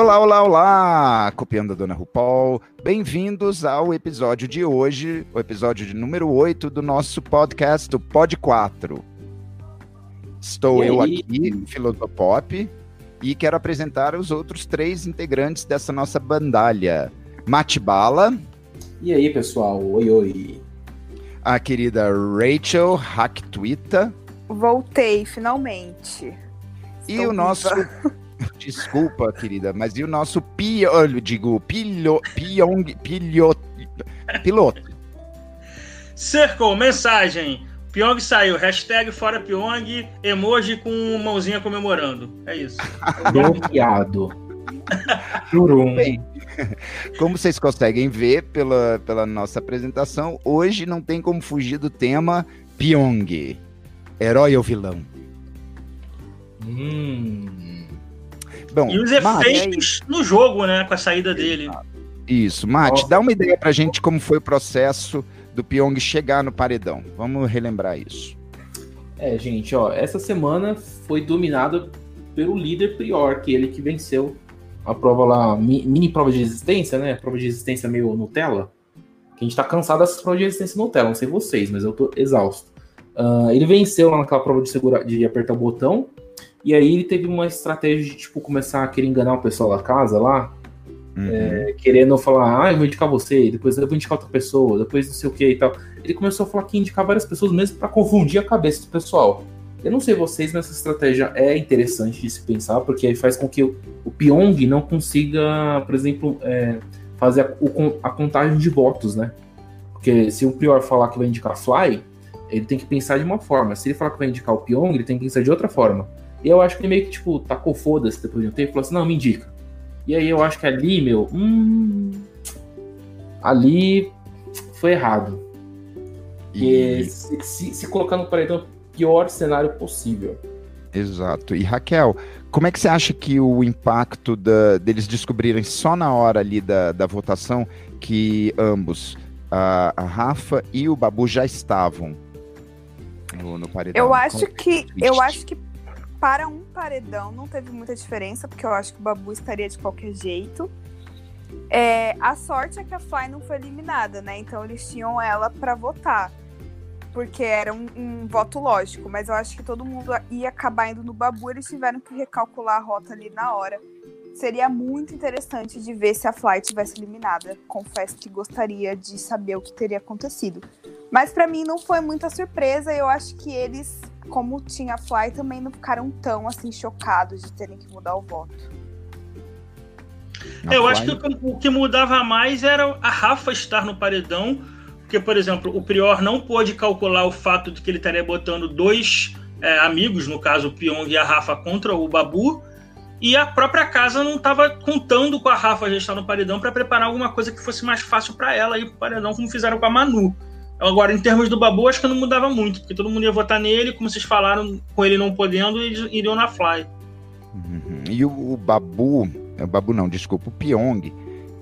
Olá, olá, olá! Copiando a Dona RuPaul. Bem-vindos ao episódio de hoje, o episódio de número 8 do nosso podcast, o Pod 4. Estou eu aqui, Filosopop, e quero apresentar os outros três integrantes dessa nossa bandalha. Mate Bala. E aí, pessoal? Oi, oi. A querida Rachel Hacktwita. Voltei, finalmente. E Estou o nosso Desculpa, querida, mas e o nosso pio, eu digo, pilho, piong, pilho, piloto? Circle, mensagem. Pyong saiu, hashtag fora Pyong, emoji com mãozinha comemorando. É isso. Bloqueado. Bem, como vocês conseguem ver pela, pela nossa apresentação, hoje não tem como fugir do tema Pyong. Herói ou vilão? Hum. Bom, e os efeitos no jogo, né? Com a saída dele. Isso, Mate, dá uma ideia pra gente como foi o processo do Pyong chegar no paredão. Vamos relembrar isso. É, gente, ó, essa semana foi dominada pelo líder Prior, que ele que venceu a prova lá, mini prova de resistência, né? Prova de resistência meio Nutella. Que a gente tá cansado dessas provas de resistência Nutella, não sei vocês, mas eu tô exausto. Uh, ele venceu lá naquela prova de, segura, de apertar o botão, e aí ele teve uma estratégia de, tipo, começar a querer enganar o pessoal da casa lá, uhum. é, querendo falar, ah, eu vou indicar você, depois eu vou indicar outra pessoa, depois não sei o que e tal. Ele começou a falar que ia indicar várias pessoas mesmo para confundir a cabeça do pessoal. Eu não sei vocês, mas essa estratégia é interessante de se pensar, porque faz com que o, o Pyong não consiga, por exemplo, é, fazer a, o, a, contagem de votos, né? Porque se o Prior falar que vai indicar Fly, ele tem que pensar de uma forma. Se ele falar que vai indicar o Pyong, ele tem que pensar de outra forma. E eu acho que ele meio que, tipo, tacou foda-se depois de um tempo e falou assim, não, me indica. E aí eu acho que ali, meu, hum, ali foi errado. E se, se, se colocar no paredão pior cenário possível. Exato. E Raquel, como é que você acha que o impacto da, deles descobrirem só na hora ali da, da votação que ambos, a, a Rafa e o Babu já estavam no, no paredão? Eu acho que eu acho que para um paredão não teve muita diferença, porque eu acho que o Babu estaria de qualquer jeito. É, a sorte é que a Fly não foi eliminada, né? Então eles tinham ela para votar. Porque era um, um, voto lógico, mas eu acho que todo mundo ia acabar indo no Babu, eles tiveram que recalcular a rota ali na hora. Seria muito interessante de ver se a Fly tivesse eliminada. Confesso que gostaria de saber o que teria acontecido. Mas para mim não foi muita surpresa, eu acho que eles como tinha Fly, também não ficaram tão assim chocados de terem que mudar o voto. Eu acho que o, que mudava mais era a Rafa estar no paredão, porque, por exemplo, o Prior não pôde calcular o fato de que ele estaria botando dois é, amigos, no caso o Pyong e a Rafa, contra o Babu, e a própria casa não estava contando com a Rafa já estar no paredão para preparar alguma coisa que fosse mais fácil para ela ir para o paredão, como fizeram com a Manu. Agora, em termos do Babu, acho que não mudava muito, porque todo mundo ia votar nele, como vocês falaram, com ele não podendo, eles iriam na Fly. Uhum. E o, o, Babu, o Babu não, desculpa, o Pyong,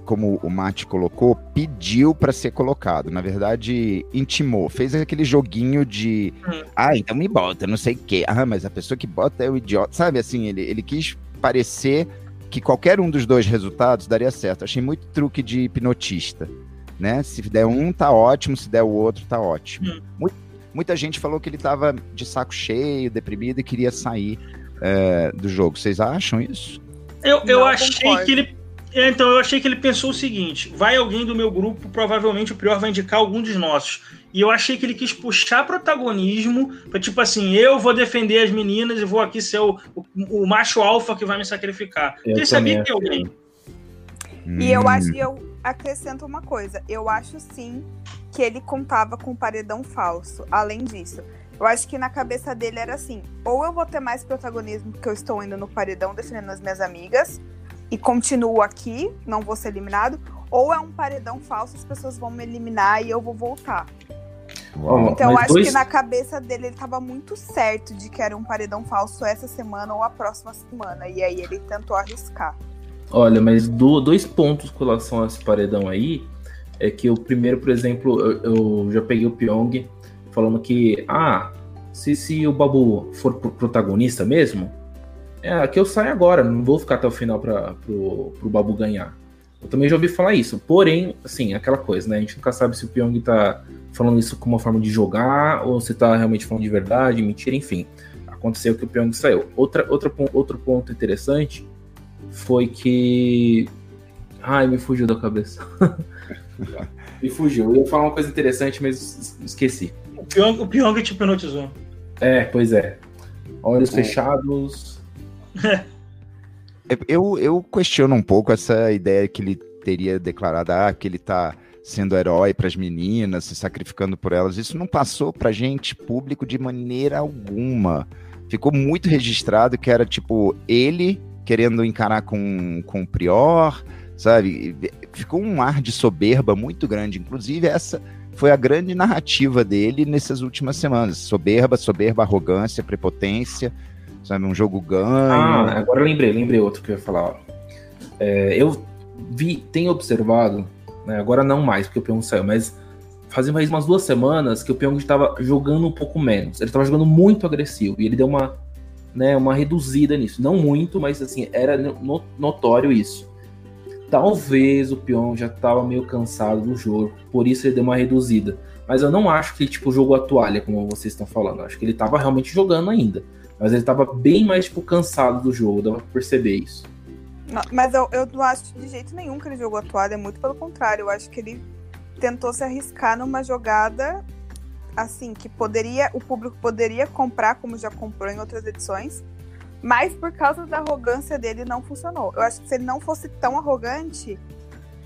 como o Mate colocou, pediu para ser colocado. Na verdade, intimou, fez aquele joguinho de, hum. ah, então me bota, não sei o quê. Ah, mas a pessoa que bota é o idiota. Sabe assim, ele, ele quis parecer que qualquer um dos dois resultados daria certo. Achei muito truque de hipnotista né? Se der um, tá ótimo, se der o outro, tá ótimo. Hum. muita gente falou que ele tava de saco cheio, deprimido e queria sair é, do jogo. Vocês acham isso? Eu, eu Não, achei concordo. que ele. É, então, eu achei que ele pensou o seguinte: vai alguém do meu grupo, provavelmente o Prior vai indicar algum dos nossos. E eu achei que ele quis puxar protagonismo, para tipo assim, eu vou defender as meninas e vou aqui ser o, o, o macho alfa que vai me sacrificar. Eu ele sabia que alguém. E eu acho, eu, acrescento uma coisa. Eu acho sim que ele contava com paredão falso. Além disso, eu acho que na cabeça dele era assim: ou eu vou ter mais protagonismo porque eu estou indo no paredão defendendo as minhas amigas e continuo aqui, não vou ser eliminado, ou é um paredão falso, as pessoas vão me eliminar e eu vou voltar. Uau, então eu acho dois... que na cabeça dele ele estava muito certo de que era um paredão falso essa semana ou a próxima semana. E aí ele tentou arriscar. Olha, mas do, dois pontos com relação a esse paredão aí é que o primeiro, por exemplo, eu, eu já peguei o Pyong falando que, ah, se, se o Babu for protagonista mesmo, É, aqui eu saio agora, não vou ficar até o final para pro Babu ganhar. Eu também já ouvi falar isso. Porém, assim, aquela coisa, né? A gente nunca sabe se o Pyong tá falando isso como uma forma de jogar ou se tá realmente falando de verdade, mentira, enfim. Aconteceu que o Pyong saiu. Outra, outra, outro ponto interessante foi que. Ai, me fugiu da cabeça. me fugiu. Eu ia falar uma coisa interessante, mas esqueci. O Pyong, o Pyong te hipnotizou. É, pois é. Olhos é. fechados. Eu, eu questiono um pouco essa ideia que ele teria declarado ah, que ele está sendo herói para as meninas, se sacrificando por elas. Isso não passou para gente público de maneira alguma. Ficou muito registrado que era tipo ele querendo encarar com, com o Prior, sabe? Ficou um ar de soberba muito grande. Inclusive, essa foi a grande narrativa dele nessas últimas semanas. Soberba, soberba, arrogância, prepotência sabe? Um jogo ganho. Ah, agora eu lembrei, lembrei outro que eu ia falar. É, eu vi, tenho observado, né, agora não mais, porque o Pyong saiu, mas fazia mais umas duas semanas que o Pyong estava jogando um pouco menos. Ele estava jogando muito agressivo e ele deu uma, né, uma reduzida nisso. Não muito, mas assim, era notório isso. Talvez o Pyong já estava meio cansado do jogo, por isso ele deu uma reduzida. Mas eu não acho que tipo jogou a toalha, como vocês estão falando. Eu acho que ele estava realmente jogando ainda. Mas ele tava bem mais, tipo, cansado do jogo, dava pra perceber isso. Mas eu, eu não acho de jeito nenhum que ele jogou a toalha, é muito pelo contrário. Eu acho que ele tentou se arriscar numa jogada assim, que poderia, o público poderia comprar, como já comprou em outras edições, mas por causa da arrogância dele não funcionou. Eu acho que se ele não fosse tão arrogante,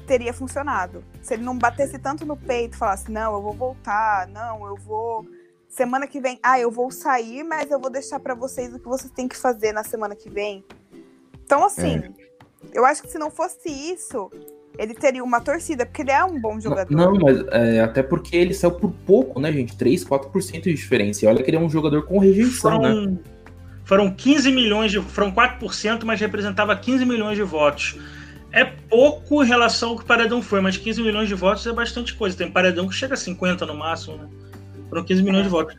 teria funcionado. Se ele não batesse tanto no peito, falasse, não, eu vou voltar, não, eu vou semana que vem, ah, eu vou sair, mas eu vou deixar para vocês o que vocês têm que fazer na semana que vem. Então, assim, é. eu acho que se não fosse isso, ele teria uma torcida, porque ele é um bom jogador. Não, mas é, até porque ele saiu por pouco, né, gente? 3, 4% de diferença. E olha que ele é um jogador com rejeição, foram, né? Foram 15 milhões de. Foram 4%, mas representava 15 milhões de votos. É pouco em relação ao que o Paredão foi, mas 15 milhões de votos é bastante coisa. Tem Paredão que chega a 50 no máximo, né? Foram 15 milhões de votos.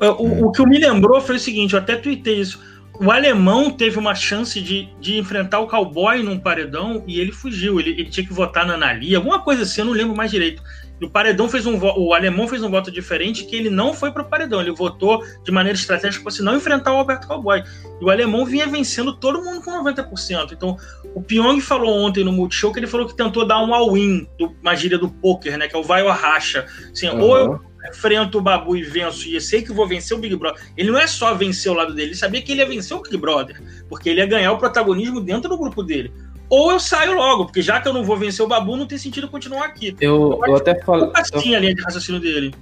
O, o, que me lembrou foi o seguinte, eu até tuitei isso. O alemão teve uma chance de, de enfrentar o cowboy num paredão e ele fugiu. Ele, ele tinha que votar na Analia, alguma coisa assim, eu não lembro mais direito. E o paredão fez um o alemão fez um voto diferente que ele não foi para o paredão. Ele votou de maneira estratégica para não enfrentar o Alberto Cowboy. E o alemão vinha vencendo todo mundo com 90%. Então, o Pyong falou ontem no Multishow que ele falou que tentou dar um all-in, uma gíria do poker, né? Que é o vai ou racha. Assim, uhum. ou eu enfrento o Babu e venço, e eu sei que vou vencer o Big Brother. Ele não é só vencer o lado dele, ele sabia que ele ia vencer o Big Brother, porque ele ia ganhar o protagonismo dentro do grupo dele. Ou eu saio logo, porque já que eu não vou vencer o Babu, não tem sentido continuar aqui. Eu, eu, eu até falei. Assim eu... a linha de raciocínio dele.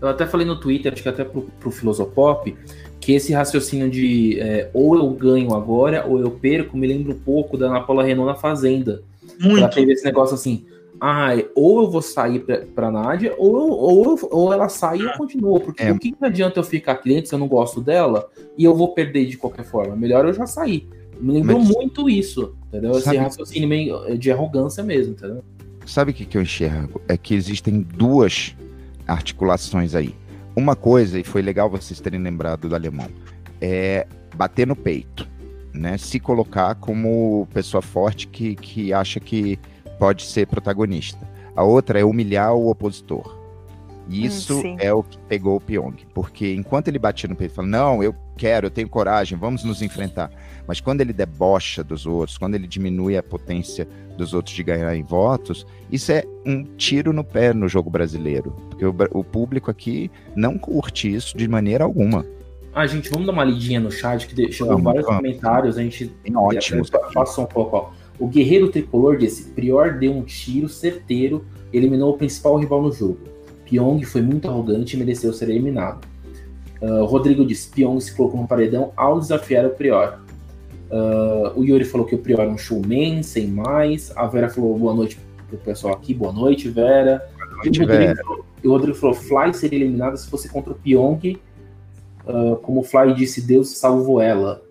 Eu até falei no Twitter, acho que até pro, pro Filosopop, que esse raciocínio de é, ou eu ganho agora ou eu perco me lembra um pouco da Ana Paula Renault na Fazenda. Muito. Ela teve esse negócio assim, ah, ou eu vou sair pra, pra Nádia, ou, ou, ou ela sai e eu continuo. Porque é. o que, adianta eu ficar aqui dentro se eu não gosto dela e eu vou perder de qualquer forma? Melhor eu já sair. Me lembrou Mas, muito isso, entendeu? Esse raciocínio meio de arrogância mesmo, entendeu? Sabe o que, que eu enxergo? É que existem duas articulações aí. Uma coisa, e foi legal vocês terem lembrado do alemão, é bater no peito, né? Se colocar como pessoa forte que, que acha que pode ser protagonista. A outra é humilhar o opositor. Isso hum, é o que pegou o Pyong. Porque enquanto ele batia no peito e fala, não, eu quero, eu tenho coragem, vamos nos enfrentar. Mas quando ele debocha dos outros, quando ele diminui a potência dos outros de ganhar em votos, isso é um tiro no pé no jogo brasileiro. Porque o, o público aqui não curte isso de maneira alguma. Ah, gente, vamos dar uma lidinha no chat, que chegou vários vamos. comentários, a gente ótimo. passou um pouco, ó. O guerreiro tricolor disse: Prior deu um tiro certeiro, eliminou o principal rival no jogo. Pyong foi muito arrogante e mereceu ser eliminado. Uh, Rodrigo disse: Pyong se colocou no paredão ao desafiar o Prior. Uh, o Yuri falou que o Prior é um showman, sem mais. A Vera falou boa noite pro pessoal aqui. Boa noite, Vera. Boa noite, e, o Rodrigo, Vera. e o Rodrigo falou: Fly seria eliminada se fosse contra o Pyong. Uh, como o Fly disse, Deus salvou ela.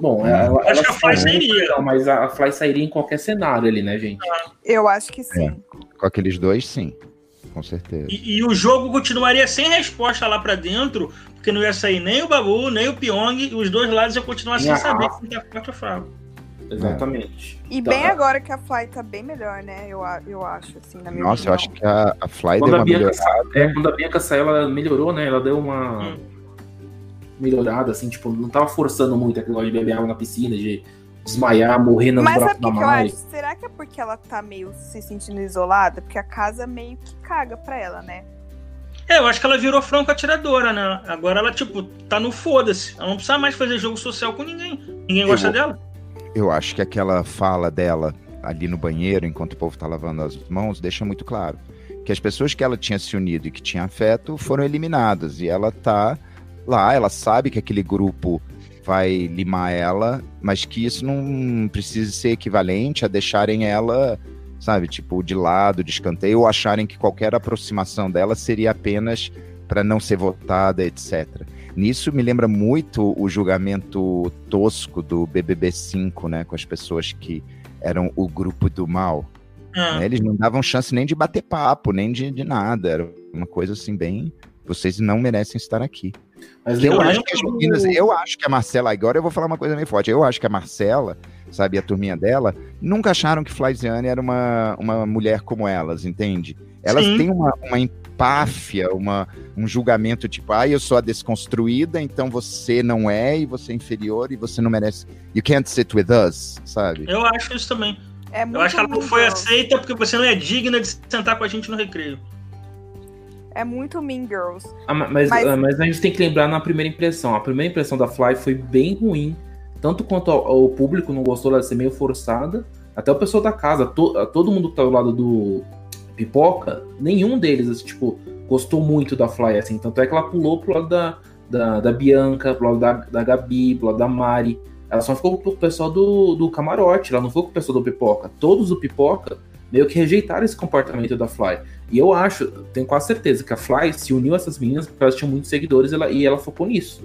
Bom, ela, acho ela que a Fly sairia. Mas a Fly sairia em qualquer cenário ali, né, gente? Eu acho que sim. É. Com aqueles dois, sim. Com certeza. E, e, o jogo continuaria sem resposta lá para dentro, porque não ia sair nem o Babu, nem o Pyong, e os dois lados eu continuar sem saber quem tá forte ou fraco. Exatamente. E bem tá. agora que a Fly tá bem melhor, né? Eu, eu acho, assim, na minha Nossa, opinião. eu acho que a, a Fly quando deu uma Bianca, melhorada. É, quando a Bianca saiu, ela melhorou, né? Ela deu uma hum. Melhorada, assim, tipo, não tava forçando muito aquele negócio de beber água na piscina, de desmaiar, morrer nas Mas sabe o que eu acho? Será que é porque ela tá meio se sentindo isolada? Porque a casa meio que caga pra ela, né? É, eu acho que ela virou franco atiradora, né? Agora ela, tipo, tá no foda-se. Ela não precisa mais fazer jogo social com ninguém. Ninguém eu, gosta dela. Eu acho que aquela fala dela ali no banheiro, enquanto o povo tá lavando as mãos, deixa muito claro que as pessoas que ela tinha se unido e que tinha afeto foram eliminadas. E ela tá lá, ela sabe que aquele grupo vai limar ela, mas que isso não precisa ser equivalente a deixarem ela, sabe, tipo, de lado, de escanteio, ou acharem que qualquer aproximação dela seria apenas para não ser votada, etc. Nisso me lembra muito o julgamento tosco do BBB 5, né, com as pessoas que eram o grupo do mal. Ah. Né, eles não davam chance nem de bater papo, nem de, de nada. Era uma coisa assim, bem. Vocês não merecem estar aqui. Mas eu acho que as meninas, eu acho que a Marcela, agora eu vou falar uma coisa meio forte. Eu acho que a Marcela, sabe, a turminha dela, nunca acharam que Flaziane era uma, uma mulher como elas, entende? Elas Sim. têm uma, uma empáfia, uma, um julgamento tipo, ah, eu sou a desconstruída, então você não é, e você é inferior, e você não merece. You can't sit with us, sabe? Eu acho isso também. É eu acho que ela não foi aceita porque você não é digna de sentar com a gente no recreio. É muito Mean Girls. Ah, mas, mas... Ah, mas... a gente tem que lembrar na primeira impressão. A primeira impressão da Fly foi bem ruim. Tanto quanto o público não gostou dela ser meio forçada. Até o pessoal da casa, to, todo mundo que tá do lado do Pipoca, nenhum deles, assim, tipo, gostou muito da Fly, assim. Tanto é que ela pulou pro lado da, da, da Bianca, pro lado da, da Gabi, pro lado da Mari. Ela só ficou com o pessoal do, do camarote, ela não ficou com o pessoal do Pipoca. Todos do Pipoca meio que rejeitaram esse comportamento da Fly. E eu acho, tenho quase certeza que a Fly se uniu a essas meninas porque elas tinham muitos seguidores ela, e ela focou nisso.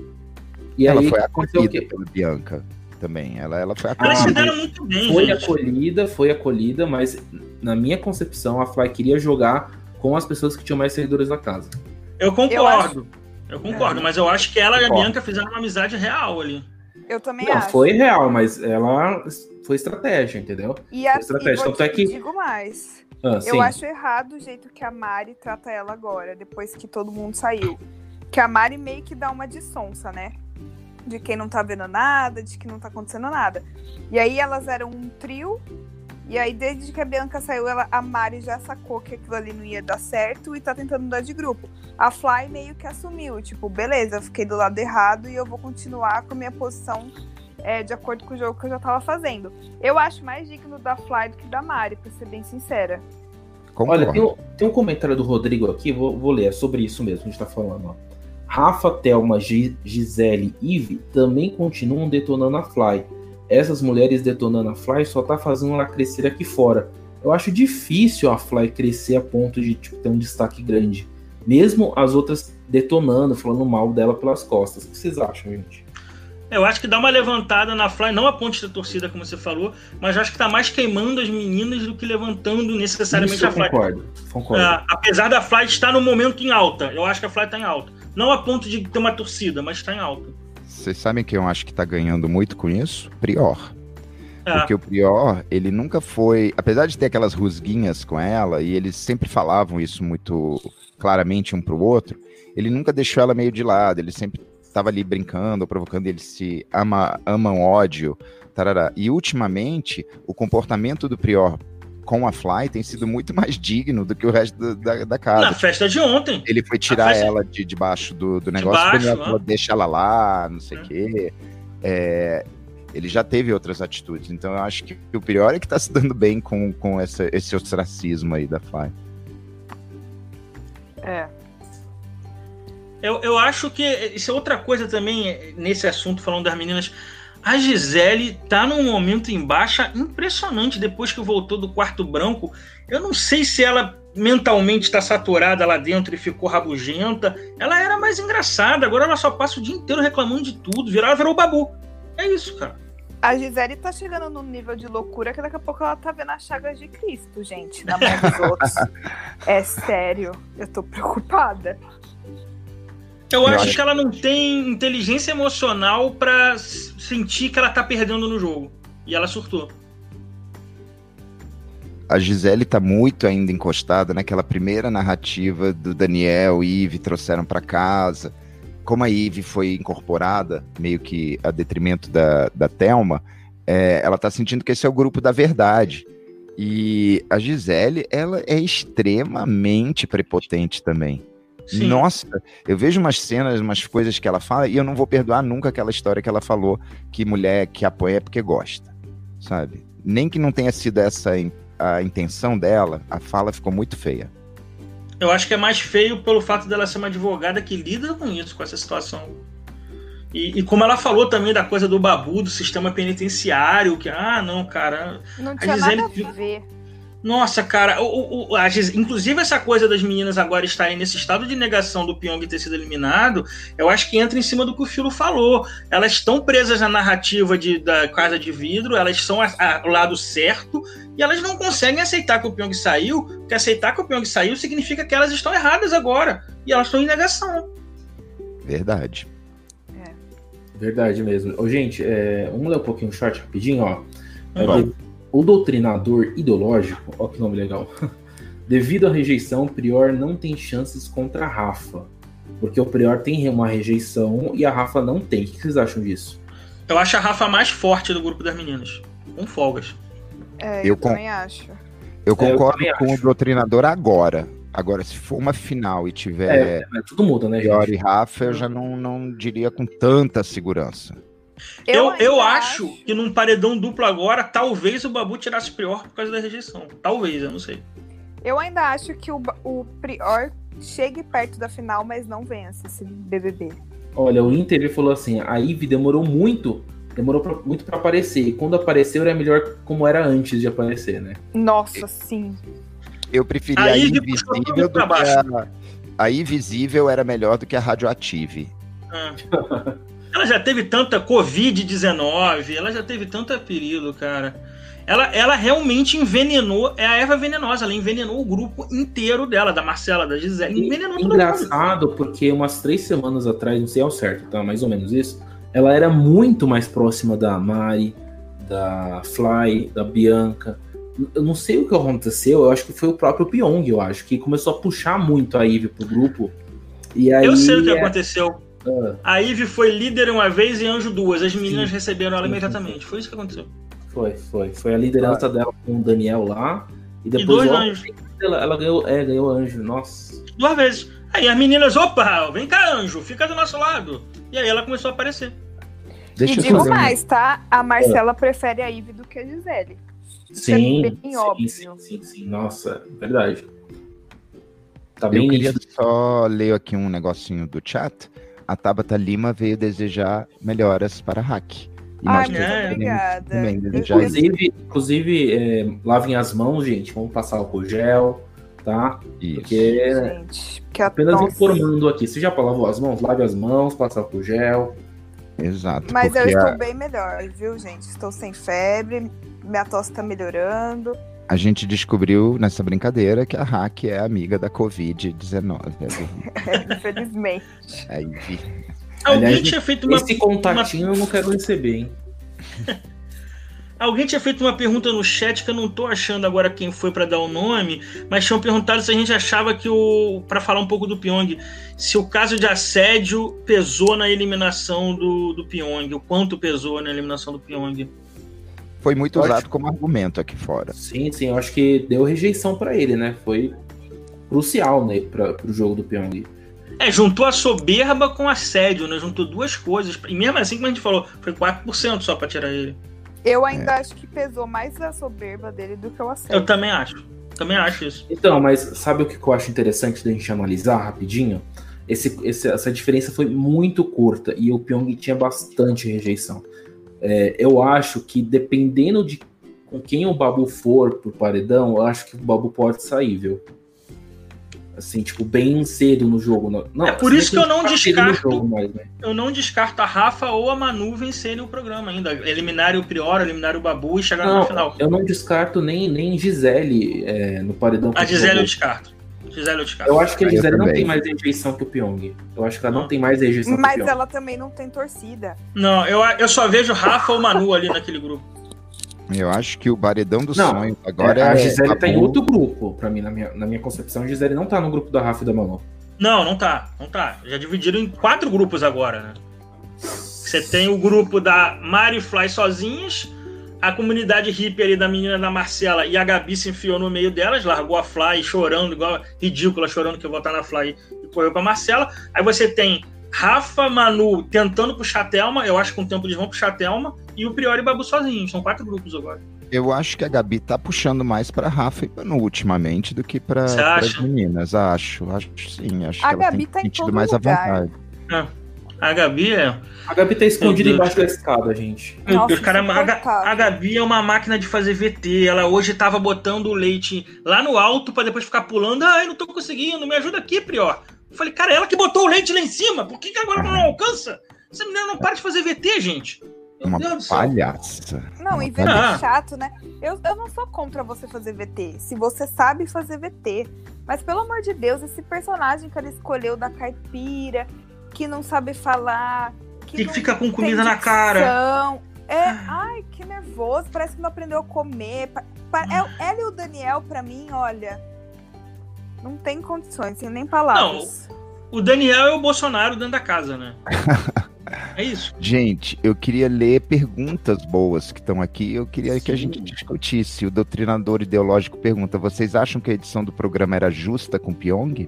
E ela aí, foi acolhida pela Bianca também. Ela, ela foi acolhida. muito bem, foi gente. acolhida, foi acolhida, mas na minha concepção a Fly queria jogar com as pessoas que tinham mais seguidores na casa. Eu concordo. Eu, acho... eu concordo, é. mas eu acho que ela e a Bianca fizeram uma amizade real ali. Eu também Não, acho. Foi real, mas ela foi estratégia, entendeu? E a, estratégia. Tanto é que... digo mais. Ah, eu acho errado o jeito que a Mari trata ela agora, depois que todo mundo saiu. Que a Mari meio que dá uma de sonsa, né? De quem não tá vendo nada, de que não tá acontecendo nada. E aí elas eram um trio e aí, desde que a Bianca saiu, ela, a Mari já sacou que aquilo ali não ia dar certo e tá tentando mudar de grupo. A Fly meio que assumiu, tipo, beleza, eu fiquei do lado errado e eu vou continuar com a minha posição é, de acordo com o jogo que eu já tava fazendo. Eu acho mais digno da Fly do que da Mari, pra ser bem sincera. Olha, tem um, tem um, comentário do Rodrigo aqui, vou, vou ler, é sobre isso mesmo que a gente tá falando, ó. Rafa, Thelma, Gisele e Ive também continuam detonando a Fly essas mulheres detonando a Fly só tá fazendo ela crescer aqui fora. Eu acho difícil a Fly crescer a ponto de tipo, ter um destaque grande. Mesmo as outras detonando, falando mal dela pelas costas. O que vocês acham, gente? Eu acho que dá uma levantada na Fly, não a ponte da torcida, como você falou, mas acho que tá mais queimando as meninas do que levantando necessariamente Isso a Fly. Concordo, concordo. É, apesar da Fly estar no momento em alta, eu acho que a Fly tá em alta. Não a ponto de ter uma torcida, mas está em alta. Vocês sabem quem eu acho que está ganhando muito com isso? Prior. É. Porque o Prior, ele nunca foi. Apesar de ter aquelas rusguinhas com ela, e eles sempre falavam isso muito claramente um pro outro, ele nunca deixou ela meio de lado, ele sempre estava ali brincando, provocando, eles se ama, amam ódio. Tarará. E ultimamente, o comportamento do Prior com a Fly tem sido muito mais digno do que o resto do, da, da casa. Na festa de ontem. Ele foi tirar festa... ela de debaixo do, do negócio, de baixo, deixa ela lá, não sei o é. quê. É, ele já teve outras atitudes, então eu acho que o pior é que tá se dando bem com, com essa, esse ostracismo aí da Fly. É. Eu, eu acho que isso é outra coisa também nesse assunto, falando das meninas. A Gisele tá num momento em baixa impressionante depois que voltou do quarto branco. Eu não sei se ela mentalmente está saturada lá dentro e ficou rabugenta. Ela era mais engraçada, agora ela só passa o dia inteiro reclamando de tudo. Virou, virou babu. É isso, cara. A Gisele tá chegando num nível de loucura que daqui a pouco ela tá vendo as chagas de Cristo, gente, na mão dos outros. É sério, eu tô preocupada. Eu, eu acho, acho, que ela não tem inteligência emocional para sentir que ela tá perdendo no jogo. E ela surtou. A Gisele tá muito ainda encostada naquela primeira narrativa do Daniel e Eve trouxeram para casa. Como a Eve foi incorporada, meio que a detrimento da, da Thelma, é, ela tá sentindo que esse é o grupo da verdade. E a Gisele, ela é extremamente prepotente também. Sim. Nossa, eu vejo umas cenas, umas coisas que ela fala e eu não vou perdoar nunca aquela história que ela falou que mulher que apoia é porque gosta, sabe? Nem que não tenha sido essa a intenção dela, a fala ficou muito feia. Eu acho que é mais feio pelo fato dela ser uma advogada que lida com isso, com essa situação. E, e, como ela falou também da coisa do babu, do sistema penitenciário, que, ah, não, cara. Não tinha Gisele... nada a ver. Nossa, cara, o, o, a, inclusive essa coisa das meninas agora estarem nesse estado de negação do Pyong ter sido eliminado, eu acho que entra em cima do que o Filo falou. Elas estão presas na narrativa de, da Casa de Vidro, elas são ao lado certo, e elas não conseguem aceitar que o Pyong saiu, porque aceitar que o Pyong saiu significa que elas estão erradas agora, e elas estão em negação. Verdade. É. Verdade mesmo. Ô, gente, é, vamos ler um pouquinho o short rapidinho, ó. É, o doutrinador ideológico, ó que nome legal. Devido à rejeição, o Prior não tem chances contra a Rafa. Porque o Prior tem uma rejeição e a Rafa não tem. O que vocês acham disso? Eu acho a Rafa mais forte do grupo das meninas. Com folgas. É, eu, eu também acho. Eu concordo é, eu com acho. o doutrinador agora. Agora, se for uma final e tiver é, é tudo muda, né, Prior e Rafa, eu já não, não diria com tanta segurança. Eu, eu, eu acho, acho que num paredão duplo agora, talvez o Babu tirasse o Prior por causa da rejeição. Talvez, eu não sei. Eu ainda acho que o, o Prior chegue perto da final, mas não vença esse BBB. Olha, o Inter falou assim: a Ivy demorou muito, demorou pra, muito para aparecer. E quando apareceu, era melhor como era antes de aparecer, né? Nossa, sim. Eu preferia a, a Invisível do que a. A Invisível era melhor do que a Radioative. Ah. Ela já teve tanta Covid-19, ela já teve tanta perigo, cara. Ela, ela realmente envenenou, é a erva venenosa, ela envenenou o grupo inteiro dela, da Marcela, da Gisele, envenenou Engraçado, mundo. porque umas três semanas atrás, não sei ao certo, tá? Mais ou menos isso. Ela era muito mais próxima da Mari, da Fly, da Bianca. Eu não sei o que aconteceu, eu acho que foi o próprio Pyong, eu acho, que começou a puxar muito a Ivy pro grupo. E aí, eu sei o que é... aconteceu. Ah. A Ivy foi líder uma vez e Anjo duas. As meninas sim. receberam ela imediatamente. Foi isso que aconteceu. Foi, foi. Foi a liderança ah. dela com o Daniel lá. E depois e dois anjos. Ela, ela, ganhou, é, ganhou anjo. Nossa. Duas vezes. Aí as meninas, opa, vem cá, anjo, fica do nosso lado. E aí ela começou a aparecer. Deixa e digo mais, tá? A Marcela é. prefere a Ivy do que a Gisele. Isso é sim, é bem sim, óbvio. Sim, sim, sim, Nossa, verdade. Tá bem Eu queria só ler aqui um negocinho do chat a Tabata Lima veio desejar melhoras para a Hack. E Ai, obrigada. Também inclusive, inclusive é, lavem as mãos, gente. Vamos passar álcool gel, tá? Isso. Porque, gente, apenas nossa. informando aqui. Você já lavou as mãos? Lave as mãos, passa álcool gel. Exato. Mas eu estou a... bem melhor, viu, gente? Estou sem febre, minha tosse está melhorando a gente descobriu nessa brincadeira que a Hack é amiga da Covid-19. Infelizmente. Aí vi. Alguém Aliás, tinha feito uma. Esse contatinho uma... eu não quero receber, hein? Alguém tinha feito uma pergunta no chat que eu não tô achando agora quem foi para dar o nome, mas tinham perguntado se a gente achava que o. para falar um pouco do Pyong, se o caso de assédio pesou na eliminação do, do Pyong, o quanto pesou na eliminação do Pyong foi muito eu usado acho... como argumento aqui fora. Sim, sim, eu acho que deu rejeição para ele, né? Foi crucial, né, para o jogo do Pyong. É, juntou a soberba com assédio, né? Juntou duas coisas. E mesmo assim, como a gente falou, foi 4% só para tirar ele. Eu ainda é. acho que pesou mais a soberba dele do que o assédio. Eu também acho. Também acho isso. Então, mas sabe o que eu acho interessante da gente analisar rapidinho? Esse, esse, essa diferença foi muito curta e o Pyong tinha bastante rejeição. É, eu acho que dependendo de com quem o Babu for pro paredão, eu acho que o Babu pode sair, viu? Assim, tipo, bem cedo no jogo. Não, é por isso que eu não descarto. Jogo, né? Eu não descarto a Rafa ou a Manu vencerem o programa ainda. Eliminarem o Prior, eliminarem o Babu e chegar no final. Eu não descarto nem, nem Gisele é, no paredão. A Gisele eu descarto. Gisele eu descarto. Eu acho que a Gisele não tem mais rejeição que o Pyong. Eu acho que ela não tem mais rejeição que o Mas Pyong. ela também não tem torcida. Não, eu, eu só vejo Rafa ou Manu ali naquele grupo. Eu acho que o Paredão do Não, Sonho agora É, é. a Gisele tá em outro grupo, pra mim, na minha, na minha concepção. A Gisele não tá no grupo da Rafa e da Manu. Não, não tá, não tá. Já dividiram em quatro grupos agora, né? Você tem o grupo da Mari Fly sozinhas, a comunidade hippie ali da menina da Marcela e a Gabi se enfiou no meio delas, largou a Fly chorando, igual ridícula, chorando que ia votar na Fly e correu pra Marcela. Aí você tem Rafa, Manu tentando puxar a Thelma, eu acho que com o tempo eles vão puxar a Thelma, e o Priori e Babu sozinhos. São quatro grupos agora. Eu acho que a Gabi tá puxando mais pra Rafa e Manu ultimamente do que pra Você as meninas. Acho, acho sim. Acho A que ela Gabi tem tá em sentido mais lugar. à vontade. A Gabi é. A Gabi tá escondida embaixo da escada, gente. Meu Nossa, Deus, cara, a, Ga- insuportável. a Gabi é uma máquina de fazer VT. Ela hoje tava botando o leite lá no alto pra depois ficar pulando. Ai, não tô conseguindo, me ajuda aqui, Prior. Eu falei, cara, ela que botou o leite lá em cima. Por que, que agora não alcança? Essa menina não para de fazer VT, gente. Meu Uma palhaça. Não, Uma e VT é chato, né? Eu, eu não sou contra você fazer VT, se você sabe fazer VT. Mas pelo amor de Deus, esse personagem que ela escolheu da caipira, que não sabe falar, que, Que não fica com comida na cara. É, ai, que nervoso, parece que não aprendeu a comer. É- Ela e o Daniel, pra mim, olha, não tem condições, sem nem palavras. O Daniel é o Bolsonaro dentro da casa, né? É isso. Gente, eu queria ler perguntas boas que estão aqui. Eu queria que a gente discutisse. O doutrinador ideológico pergunta: vocês acham que a edição do programa era justa com Pyong?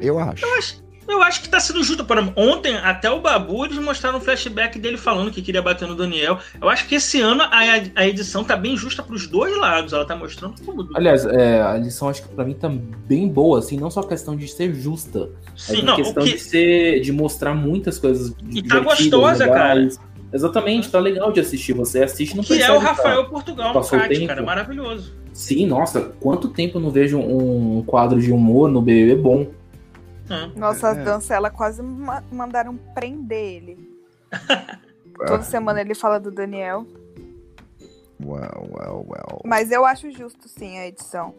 Eu acho. Eu acho, eu acho que tá sendo justo. Exemplo, Ontem, até o Babu, eles mostraram um flashback dele falando que queria bater no Daniel. Eu acho que esse ano a, a edição tá bem justa pros dois lados. Ela tá mostrando tudo. Aliás, é, a lição acho que pra mim tá bem boa, assim, não só questão de ser justa, Sim, mas não, questão o que, de ser, de mostrar muitas coisas E tá gostosa, legais. Exatamente, tá legal de assistir. Você assiste não que é o tá? Rafael Portugal no tempo. cara. Maravilhoso. Sim, nossa, quanto tempo eu não vejo um quadro de humor no BBB bom. É. Nossa, as É. dancelas quase ma- mandaram prender ele. Toda semana ele fala do Daniel. Well, well, well. Mas eu acho justo, sim, a edição.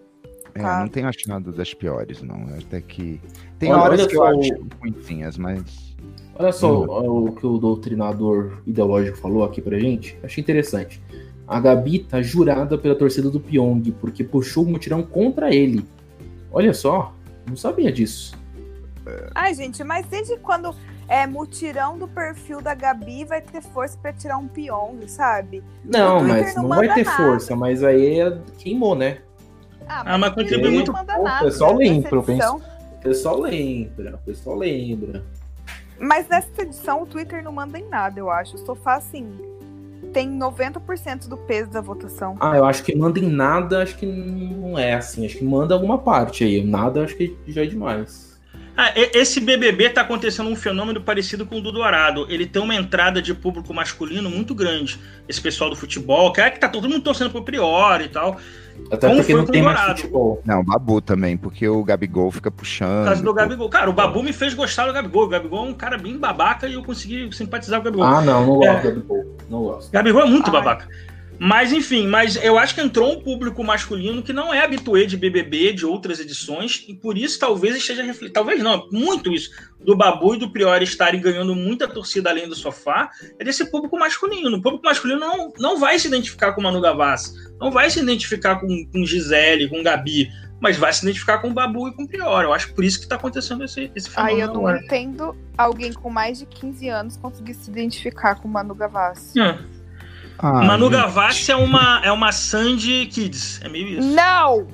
É, Tá. não tenho achado das piores, não. Até que. Tem Olha, horas olha que eu acho ruimzinhas, mas. Olha só Hum. o que o doutrinador ideológico falou aqui pra gente. Achei interessante. A Gabi tá jurada pela torcida do Pyong, porque puxou o mutirão contra ele. Olha só, não sabia disso. Ai, gente, mas desde quando é mutirão do perfil da Gabi vai ter força pra tirar um Pyong, sabe? Não, O mas não não, vai ter nada. força, mas aí é- queimou, né? Ah, mas o contribui Twitter muito. Não manda O nada, pessoal né? lembra, penso. edição- O pessoal lembra, o pessoal lembra. Mas nessa edição o Twitter não manda em nada, eu acho. O sofá, assim, tem 90% do peso da votação. Ah, eu acho que manda em nada, acho que não é assim. Acho que manda alguma parte aí. Nada, acho que já é demais. Ah, esse BBB tá acontecendo um fenômeno parecido com o do Dourado. Ele tem uma entrada de público masculino muito grande. Esse pessoal do futebol, que é que tá todo mundo torcendo pro Priori e tal. Até Como porque foi não tem o mais futebol. Não, Babu também, porque o Gabigol fica puxando. Por causa do Gabigol. Cara, o Babu me fez gostar do Gabigol. O Gabigol é um cara bem babaca e eu consegui simpatizar com o Gabigol. Ah, não, não gosto É. do Gabigol. Não gosto. Gabigol é muito Ai. babaca. Mas, enfim, mas eu acho que entrou um público masculino que não é habituê de BBB, de outras edições, e por isso talvez esteja refletindo. Talvez não, muito isso. Do Babu e do Priori estarem ganhando muita torcida além do sofá, é desse público masculino. O público masculino não, não vai se identificar com Manu Gavassi, não vai se identificar com, com Gisele, com Gabi, mas vai se identificar com o Babu e com o Priori. Eu acho por isso que está acontecendo esse, esse Aí fenômeno eu não entendo alguém com mais de 15 anos conseguir se identificar com o Manu Gavassi. É. Ah, Manu gente, Gavassi é uma, é uma Sandy Kids, é meio isso. Não!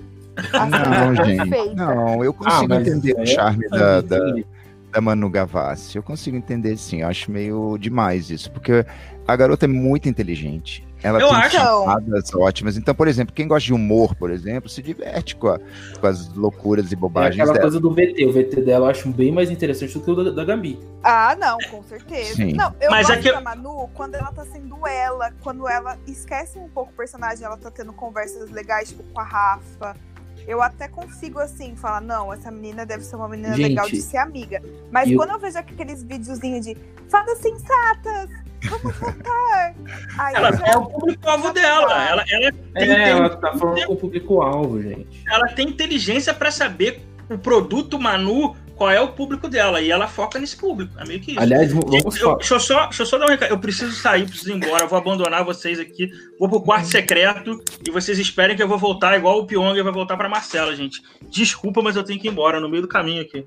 Não, gente. Perfeita. Não, eu consigo mas entender o é charme da, da, da Manu Gavassi. Eu consigo entender sim. Eu acho meio demais isso. Porque a garota é muito inteligente. Ela Eu tem acho. chamadas ótimas. Então, por exemplo, quem gosta de humor, por exemplo, se diverte com, a- com as loucuras e É bobagens aquela dela. coisa do VT. O VT dela eu acho bem mais interessante do que o da, da Gabi. Ah, não, com certeza. Sim. Não, eu Mas é gosto que- da Manu quando ela tá sendo ela, quando ela esquece um pouco o personagem, ela tá tendo conversas legais, tipo, com a Rafa, eu até consigo, assim, falar, não, essa menina deve ser uma menina Gente, legal de ser amiga. Mas eu- quando eu vejo aqueles videozinhos de fadas sensatas, vamos votar. Aí Ela já- é o público-alvo dela. Ela, ela, tem, É, tem- ela tá falando com o público-alvo, gente. ela tem inteligência pra saber o produto Manu, qual é o público dela. E ela foca nesse público. É meio que isso. Aliás, vamos eu- deixa, eu só, deixa eu só dar um recado. Eu preciso sair, preciso ir embora. Eu vou abandonar vocês aqui. Vou pro quarto secreto. E vocês esperem que eu vou voltar igual o Pyong vai voltar pra Marcela, gente. Desculpa, mas eu tenho que ir embora no meio do caminho aqui.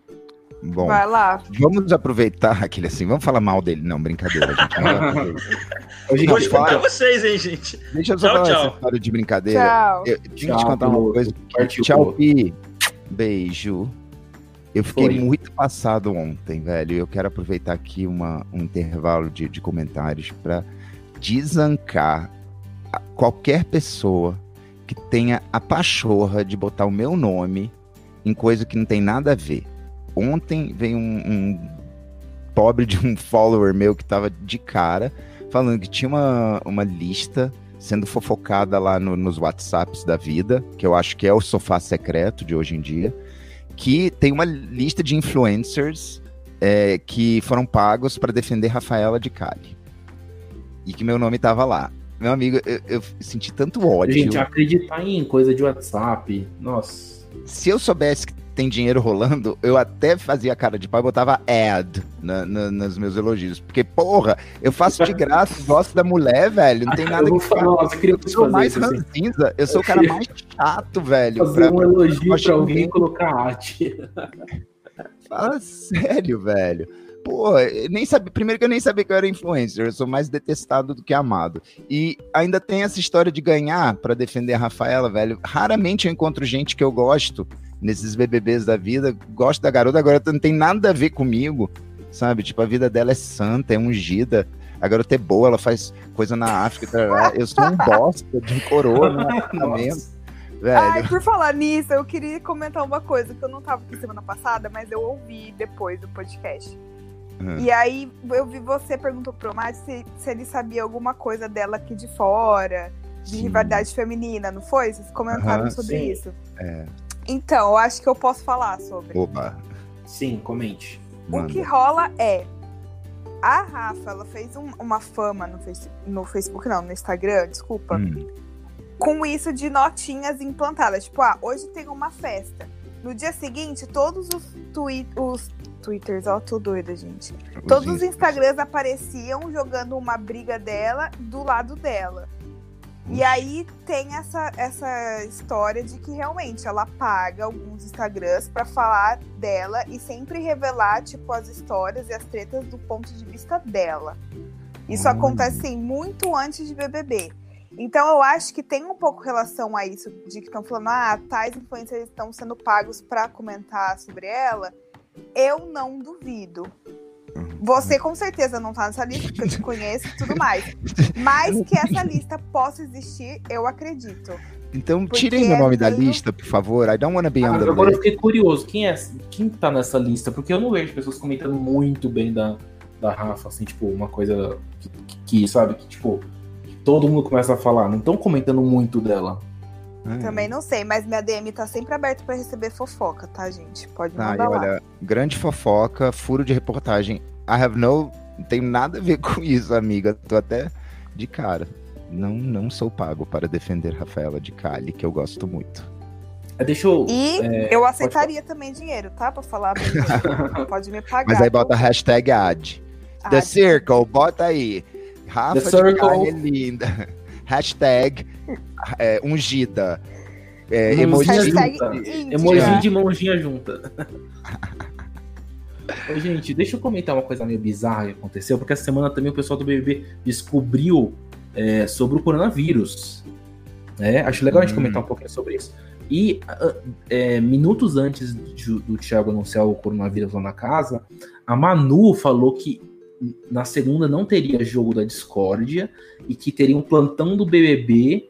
Bom, Vai lá. vamos aproveitar aquele assim, vamos falar mal dele. Não, brincadeira, gente. Gente, Vou escutar fala. vocês, hein, gente. Deixa eu só Tchau, falar tchau. essa história de brincadeira. Tchau. Eu tenho que te Tchau, contar uma coisa. Tchau, Pi. Beijo. Eu fiquei Foi. muito passado ontem, velho. Eu quero aproveitar aqui uma, um intervalo de, de comentários para desancar qualquer pessoa que tenha a pachorra de botar o meu nome em coisa que não tem nada a ver. Ontem veio um, um pobre de um follower meu que tava de cara falando que tinha uma, uma lista sendo fofocada lá no- nos WhatsApps da vida, que eu acho que é o sofá secreto de hoje em dia, que tem uma lista de influencers é, que foram pagos para defender Rafaela de Cali. E que meu nome tava lá. Meu amigo, eu, eu senti tanto ódio. Gente, acreditar em coisa de WhatsApp. Nossa. Se eu soubesse que tem dinheiro rolando, eu até fazia cara de pau e botava ad na, na- nos meus elogios. Porque, porra, eu faço de graça, gosto da mulher, velho. Não tem nada eu que falar, nossa, eu Eu sou mais isso, assim. ranzinza, eu sou o cara mais chato, velho. Fazer pra- um elogio pra- alguém colocar arte. Fala sério, velho. Pô, nem sabia. Primeiro que eu nem sabia que eu era influencer, eu sou mais detestado do que amado. E ainda tem essa história de ganhar pra defender a Rafaela, velho. Raramente eu encontro gente que eu gosto nesses BBBs da vida. Gosto da garota, agora não tem nada a ver comigo, sabe? Tipo, a vida dela é santa, é ungida. A garota é boa, ela faz coisa na África. tarará. Eu sou um bosta de um coroa no apartamento, velho. Ai, por falar nisso, eu queria comentar uma coisa que eu não tava aqui semana passada, mas eu ouvi depois do podcast. Hum. E aí eu vi você perguntou pro Mate se, se ele sabia alguma coisa dela aqui de fora, de Sim. rivalidade feminina, não foi? Vocês comentaram Aham, sobre sim. isso. É. Então, eu acho que eu posso falar sobre. Oba, Sim, comente. O que manda. rola é. A Rafa, ela fez um- uma fama no, face, no Facebook, não, no Instagram, desculpa. Hum. com isso de notinhas implantadas. Tipo, ah, hoje tem uma festa. No dia seguinte, todos os, twi os twitters, ó, tô doida, gente. Todos os Instagrams apareciam jogando uma briga dela do lado dela. E aí tem essa, essa história de que realmente ela paga alguns Instagrams pra falar dela e sempre revelar, tipo, as histórias e as tretas do ponto de vista dela. Isso acontece, sim, muito antes de BBB. Então eu acho que tem um pouco relação a isso, de que estão falando, ah, tais influencers estão sendo pagos pra comentar sobre ela. Eu não duvido. Você com certeza não tá nessa lista, porque eu te conheço e tudo mais. Mas que essa lista possa existir, eu acredito. Então, Porque tirem meu é nome da meio- lista, por favor. I don't wanna be on the Agora eu fiquei curioso, quem é quem tá nessa lista? Porque eu não vejo pessoas comentando muito bem da, da Rafa, assim, tipo, uma coisa que, que- que, sabe, que tipo, que todo mundo começa a falar, não estão comentando muito dela. É. Também não sei, mas minha DM tá sempre aberta pra receber fofoca, tá, gente? Pode e mandar lá. olha, grande fofoca, furo de reportagem. I have no. Não tenho nada a ver com isso, amiga. Tô até de cara. Não, não sou pago para defender Rafaela de Cali, que eu gosto muito. É, Deixa eu. E É, eu aceitaria também dinheiro, tá? Pra falar. Pode me pagar. Mas aí bota a hashtag ad. Ah, The Circle, bota aí. Rafa The de Circle. Cali é linda. Hashtag é, ungida. É, Mãozinha emoji. Emoji de mãozinha junta. Ô, gente, deixa eu comentar uma coisa meio bizarra que aconteceu, porque essa semana também o pessoal do BBB descobriu é, sobre o coronavírus. né? acho legal a gente Hum. comentar um pouquinho sobre isso. E ah, é, minutos antes de- do Thiago anunciar o coronavírus lá na casa, a Manu falou que na segunda não teria jogo da discórdia e que teria um plantão do BBB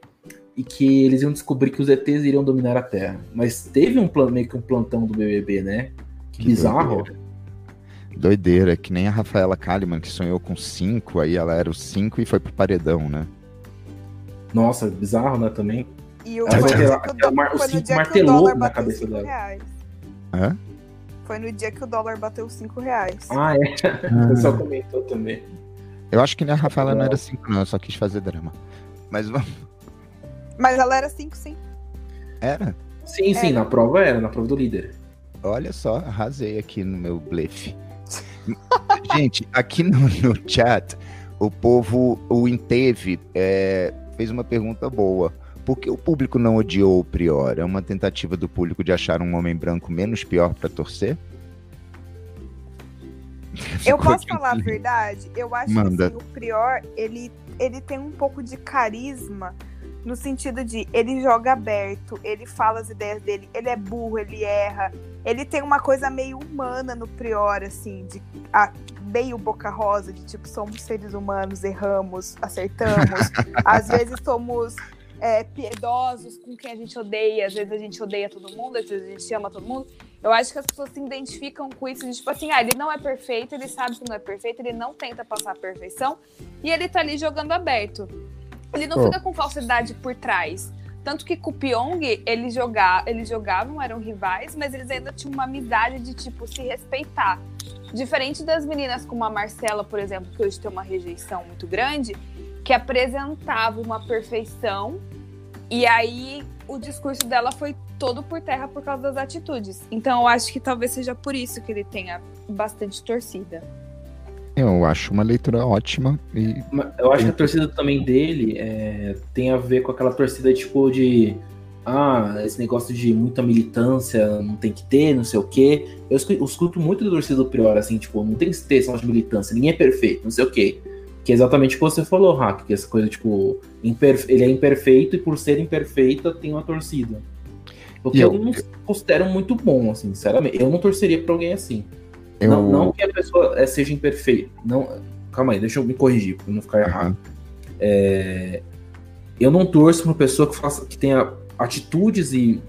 e que eles iam descobrir que os ETs iriam dominar a Terra. Mas teve um plan- meio que um plantão do BBB, né? Que, Que bizarro. doideira. Doideira, que nem a Rafaela Kalimann, que sonhou com cinco, aí ela era o cinco e foi pro paredão, né? Nossa, bizarro, né? Também. E o, Ela vai ter que o cinco martelou na cabeça 5 dela. reais. Hã? Foi no dia que o dólar bateu 5 reais. Ah, é. O pessoal comentou também. Eu acho que a Rafaela não era 5, não, eu só quis fazer drama. Mas vamos. Mas ela era 5, sim. Era? Sim, sim, Era. na prova era, na prova do líder. Olha só, arrasei aqui no meu blefe. Gente, aqui no, no chat, o povo, o Inteve, é, fez uma pergunta boa. Por que o público não odiou o Prior? É uma tentativa do público de achar um homem branco menos pior pra torcer? Eu posso falar a verdade? Eu acho Manda. que assim, o Prior, ele, ele tem um pouco de carisma no sentido de ele joga aberto, ele fala as ideias dele, ele é burro, ele erra. Ele tem uma coisa meio humana no Prior, assim, de a, meio boca rosa, de tipo, somos seres humanos, erramos, acertamos. às vezes somos é, piedosos com quem a gente odeia, às vezes a gente odeia todo mundo, às vezes a gente ama todo mundo. Eu acho que as pessoas se identificam com isso, de tipo assim, ah, ele não é perfeito, ele sabe que não é perfeito, ele não tenta passar a perfeição, e ele tá ali jogando aberto. Ele não Oh. fica com falsidade por trás. Tanto que com o Pyong, eles, joga, eles jogavam, eram rivais, mas eles ainda tinham uma amizade de, tipo, se respeitar. Diferente das meninas como a Marcela, por exemplo, que hoje tem uma rejeição muito grande, que apresentava uma perfeição, e aí o discurso dela foi todo por terra por causa das atitudes. Então eu acho que talvez seja por isso que ele tenha bastante torcida. Eu acho uma leitura ótima e Eu acho que a torcida também dele é, tem a ver com aquela torcida tipo de. Ah, esse negócio de muita militância não tem que ter, não sei o quê. Eu escu- eu escuto muito da torcida do Prior, assim, tipo, não tem que ter essa de militância, ninguém é perfeito, não sei o quê. Que é exatamente o que você falou, Hack, que essa coisa, tipo, imperfe- ele é imperfeito e por ser imperfeita tem uma torcida. O que E eu, eu- não considero muito bom, assim, sinceramente. Eu não torceria pra alguém assim. Eu. Não, não que a pessoa eh, seja imperfeita. Não, calma aí, deixa eu me corrigir, pra não ficar errado. É, eu não torço pra uma pessoa que, faça, que tenha atitudes e,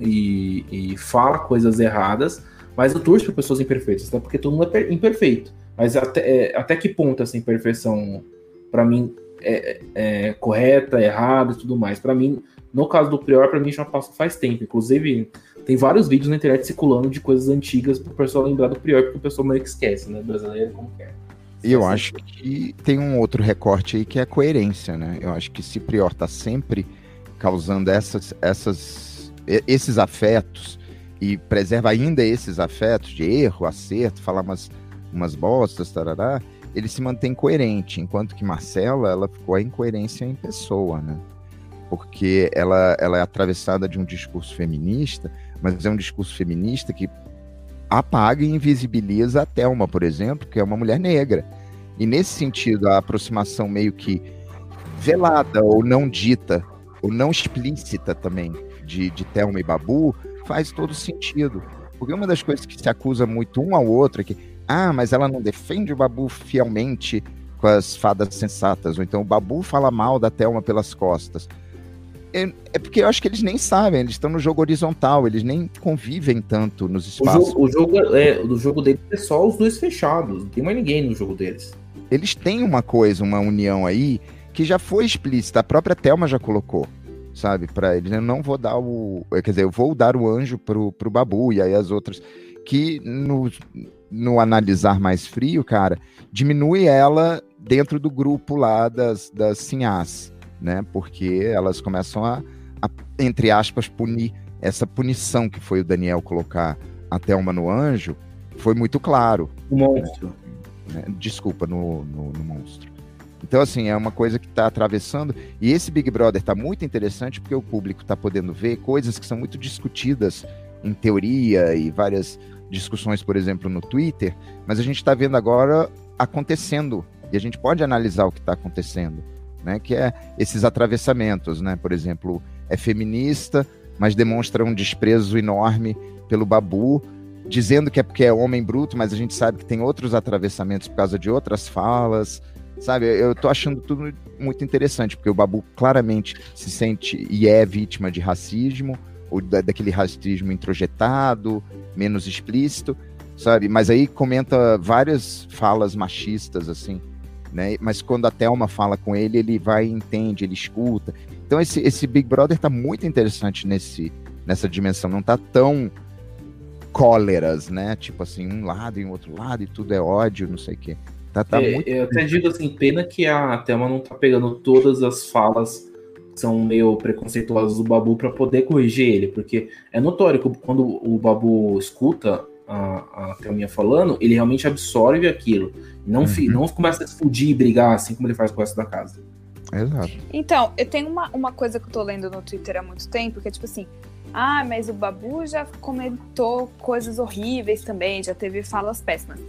e, e fala coisas erradas, mas eu torço pra pessoas imperfeitas, até porque todo mundo é per- imperfeito. Mas até, é, até que ponto essa imperfeição, pra mim, é, é correta, errada e tudo mais? Pra mim, no caso do Prior, pra mim já passou faz tempo. Inclusive, tem vários vídeos na internet circulando de coisas antigas pro pessoal lembrar do Prior, porque o pessoal meio que esquece, né? Brasileiro como quer. E eu acho que tem um outro recorte aí que é a coerência, né? Eu acho que se Prior tá sempre causando essas, essas, esses afetos e preserva ainda esses afetos de erro, acerto, falar umas, umas bostas, tarará, ele se mantém coerente, enquanto que Marcela, ela ficou a incoerência em pessoa, né? Porque ela, ela é atravessada de um discurso feminista, mas é um discurso feminista que apaga e invisibiliza a Thelma, por exemplo, que é uma mulher negra. E nesse sentido, a aproximação meio que velada ou não dita, ou não explícita também, de, de Thelma e Babu, faz todo sentido. Porque uma das coisas que se acusa muito um ao outro é que, ah, mas ela não defende o Babu fielmente com as fadas sensatas, ou então o Babu fala mal da Thelma pelas costas. É, é porque eu acho que eles nem sabem, eles estão no jogo horizontal, eles nem convivem tanto nos O espaços. jogo, o jogo é, o jogo deles é só os dois fechados, não tem mais ninguém no jogo deles. eles têm uma coisa, uma união aí, que já foi explícita, a própria Thelma já colocou, sabe, para eles, eu não vou dar o, quer dizer, eu vou dar o anjo pro, pro Babu, e aí as outras, que no, no analisar mais frio, cara, diminui ela dentro do grupo lá das, das sinhás, né, porque elas começam a, a, entre aspas, punir, essa punição que foi o Daniel colocar a Thelma no anjo, foi muito claro, O monstro. né? Desculpa, no, no, no monstro. Então, assim, é uma coisa que está atravessando. E esse Big Brother está muito interessante porque o público está podendo ver coisas que são muito discutidas em teoria e várias discussões, por exemplo, no Twitter, mas a gente está vendo agora acontecendo. E a gente pode analisar o que está acontecendo, né? Que é esses atravessamentos, né? Por exemplo, é feminista, mas demonstra um desprezo enorme pelo Babu, dizendo que é porque é homem bruto, mas a gente sabe que tem outros atravessamentos por causa de outras falas, sabe? Eu tô achando tudo muito interessante, porque o Babu claramente se sente e é vítima de racismo, ou da, daquele racismo introjetado, menos explícito, sabe? Mas aí comenta várias falas machistas, assim, né? Mas quando a Thelma fala com ele, ele vai e entende, ele escuta. Então esse, esse Big Brother tá muito interessante nesse, nessa dimensão, não tá tão cóleras, né? Tipo assim, um lado e um outro lado, e tudo é ódio, não sei o quê. Tá, tá É, muito... Eu até digo assim, pena que a Thelma não tá pegando todas as falas que são meio preconceituosas do Babu pra poder corrigir ele, porque é notório que quando o Babu escuta a, a Thelminha falando, ele realmente absorve aquilo. Não, fi- Uhum. não começa a explodir e brigar assim como ele faz com o resto da casa. Exato. Então, eu tenho uma, uma coisa que eu tô lendo no Twitter há muito tempo, que é tipo assim, ah, mas o Babu já comentou coisas horríveis também, já teve falas péssimas.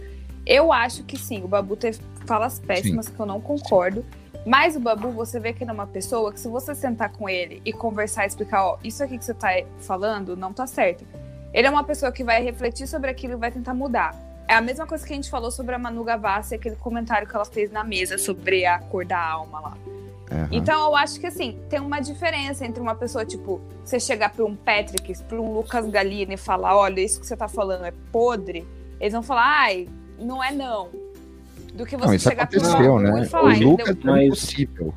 Eu acho que sim, o Babu teve falas péssimas, que eu não concordo. Mas o Babu, você vê que ele é uma pessoa que se você sentar com ele e conversar e explicar, ó, isso aqui que você tá falando não tá certo. Ele é uma pessoa que vai refletir sobre aquilo e vai tentar mudar. É a mesma coisa que a gente falou sobre a Manu Gavassi, aquele comentário que ela fez na mesa sobre a cor da alma lá. Aham. Então eu acho que assim, tem uma diferença entre uma pessoa, tipo, você chegar pra um Patrick, pra um Lucas Galini e falar, olha, isso que você tá falando é podre, eles vão falar, ai, não é não. Do que você Não, isso chegar pra um né? e falar, o entendeu? Lucas é Mas- impossível.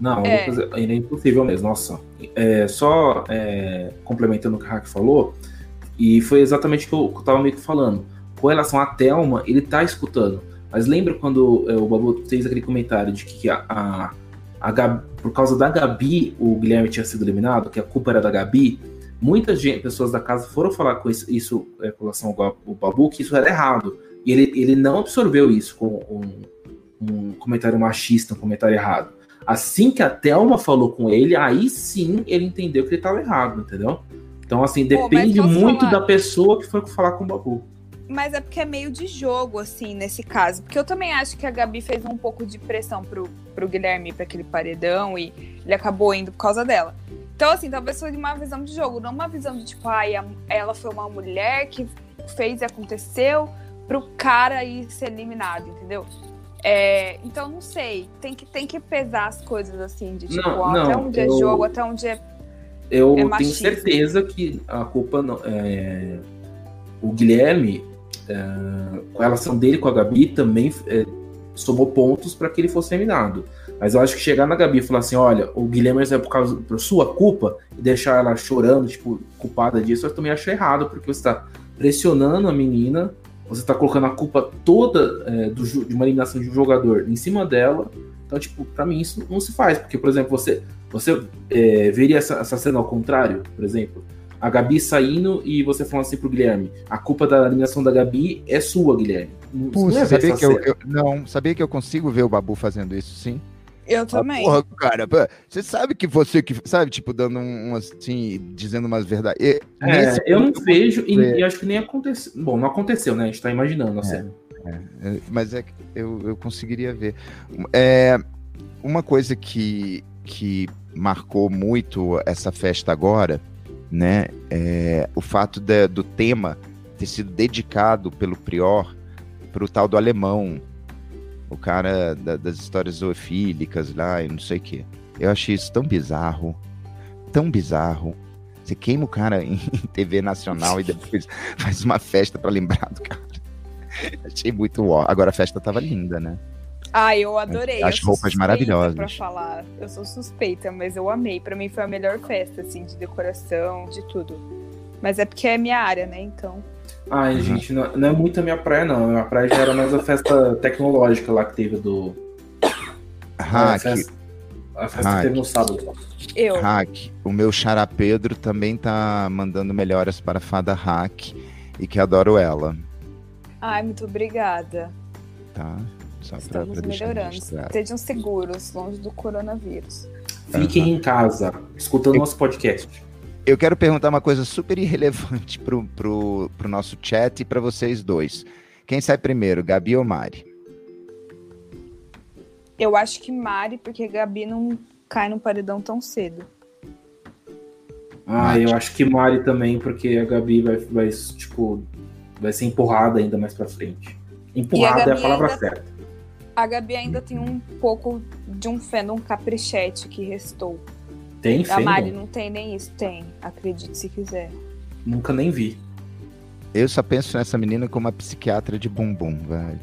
Não, o É. Lucas, ele é impossível mesmo. Nossa. É, só é, complementando o que o Hack falou, e foi exatamente o que eu, tava meio que falando. Com relação à Thelma, ele tá escutando. Mas lembra quando é, o Babu fez aquele comentário de que a, a, a Gabi- por causa da Gabi o Guilherme tinha sido eliminado, que a culpa era da Gabi? Muitas pessoas da casa foram falar com isso, isso é, com relação ao Babu, que isso era errado. E ele, ele não absorveu isso com um, um comentário machista, um comentário errado. Assim que a Thelma falou com ele, aí sim ele entendeu que ele estava errado, entendeu? Então, assim, Pô, depende posso muito falar? da pessoa que foi falar com o Babu. Mas é porque é meio de jogo, assim, nesse caso. Porque eu também acho que a Gabi fez um pouco de pressão pro, pro Guilherme ir pra aquele paredão e ele acabou indo por causa dela. Então, assim, talvez foi uma visão de jogo, não uma visão de tipo, ai, a- ela foi uma mulher que fez e aconteceu pro cara ir ser eliminado, entendeu? É, então, não sei. Tem que, tem que pesar as coisas, assim, de tipo, Não, ó, até não, onde é eu- jogo, até onde é. Eu É tenho machismo. certeza que a culpa não. É... O Guilherme, é, com a relação dele com a Gabi, também é, somou pontos para que ele fosse eliminado. Mas eu acho que chegar na Gabi e falar assim: olha, o Guilherme é por causa por sua culpa, e deixar ela chorando, tipo, culpada disso, eu também acho errado, porque você está pressionando a menina, você está colocando a culpa toda é, do, de uma eliminação de um jogador em cima dela. Então, tipo, pra mim isso não se faz, porque, por exemplo, você, você é, veria essa, essa cena ao contrário, por exemplo. A Gabi saindo e você falando assim pro Guilherme: a culpa da eliminação da Gabi é sua, Guilherme. Não, Pô, você não sabia que eu, eu- Não, sabia que eu consigo ver o Babu fazendo isso, sim? Eu Ah, também. Porra, cara, pô, você sabe que você que. Sabe, tipo, dando um, um, assim, dizendo umas verdades. É, nesse eu não vejo e, e acho que nem aconteceu. Bom, não aconteceu, né? A gente tá imaginando a cena. É, Mas é que eu, eu conseguiria ver. É, uma coisa que, que marcou muito essa festa agora, né? É o fato da- do tema ter sido dedicado pelo Prior para o tal do alemão, o cara da- das histórias zoofílicas lá e não sei o quê. Eu achei isso tão bizarro, tão bizarro. Você queima o cara em TV nacional e depois faz uma festa para lembrar do cara. Achei muito ó. Agora a festa tava linda, né? Ah, eu adorei. As eu sou roupas suspeita maravilhosas. Pra falar, eu sou suspeita, mas eu amei. Pra mim foi a melhor festa, assim, de decoração, de tudo. Mas é porque é minha área, né? Então. Ai, Uhum. gente, não, não é muito a minha praia, não. A minha praia já era mais a festa tecnológica lá que teve do. a Hack, festa, a festa Hack. que teve no sábado. Eu. Hack. O meu xará Pedro também tá mandando melhoras para a fada Hack e que adoro ela, Ai, muito obrigada. tá? Só pra, Estamos pra deixar melhorando. Estejam seguros, longe do coronavírus. Fiquem em casa, escutando nosso podcast. Eu quero perguntar uma coisa super irrelevante pro, pro, pro nosso chat e para vocês dois. Quem sai primeiro, Gabi ou Mari? Eu acho que Mari, porque Gabi não cai no paredão tão cedo. Ah, eu acho que Mari também, porque a Gabi vai, vai, tipo, vai ser empurrada ainda mais pra frente. Empurrada é a palavra ainda- certa. A Gabi ainda tem um pouco de um fandom caprichete que restou. Tem A Mari não tem nem isso. Tem, acredite se quiser. Nunca nem vi. Eu só penso nessa menina como uma psiquiatra de bumbum, velho.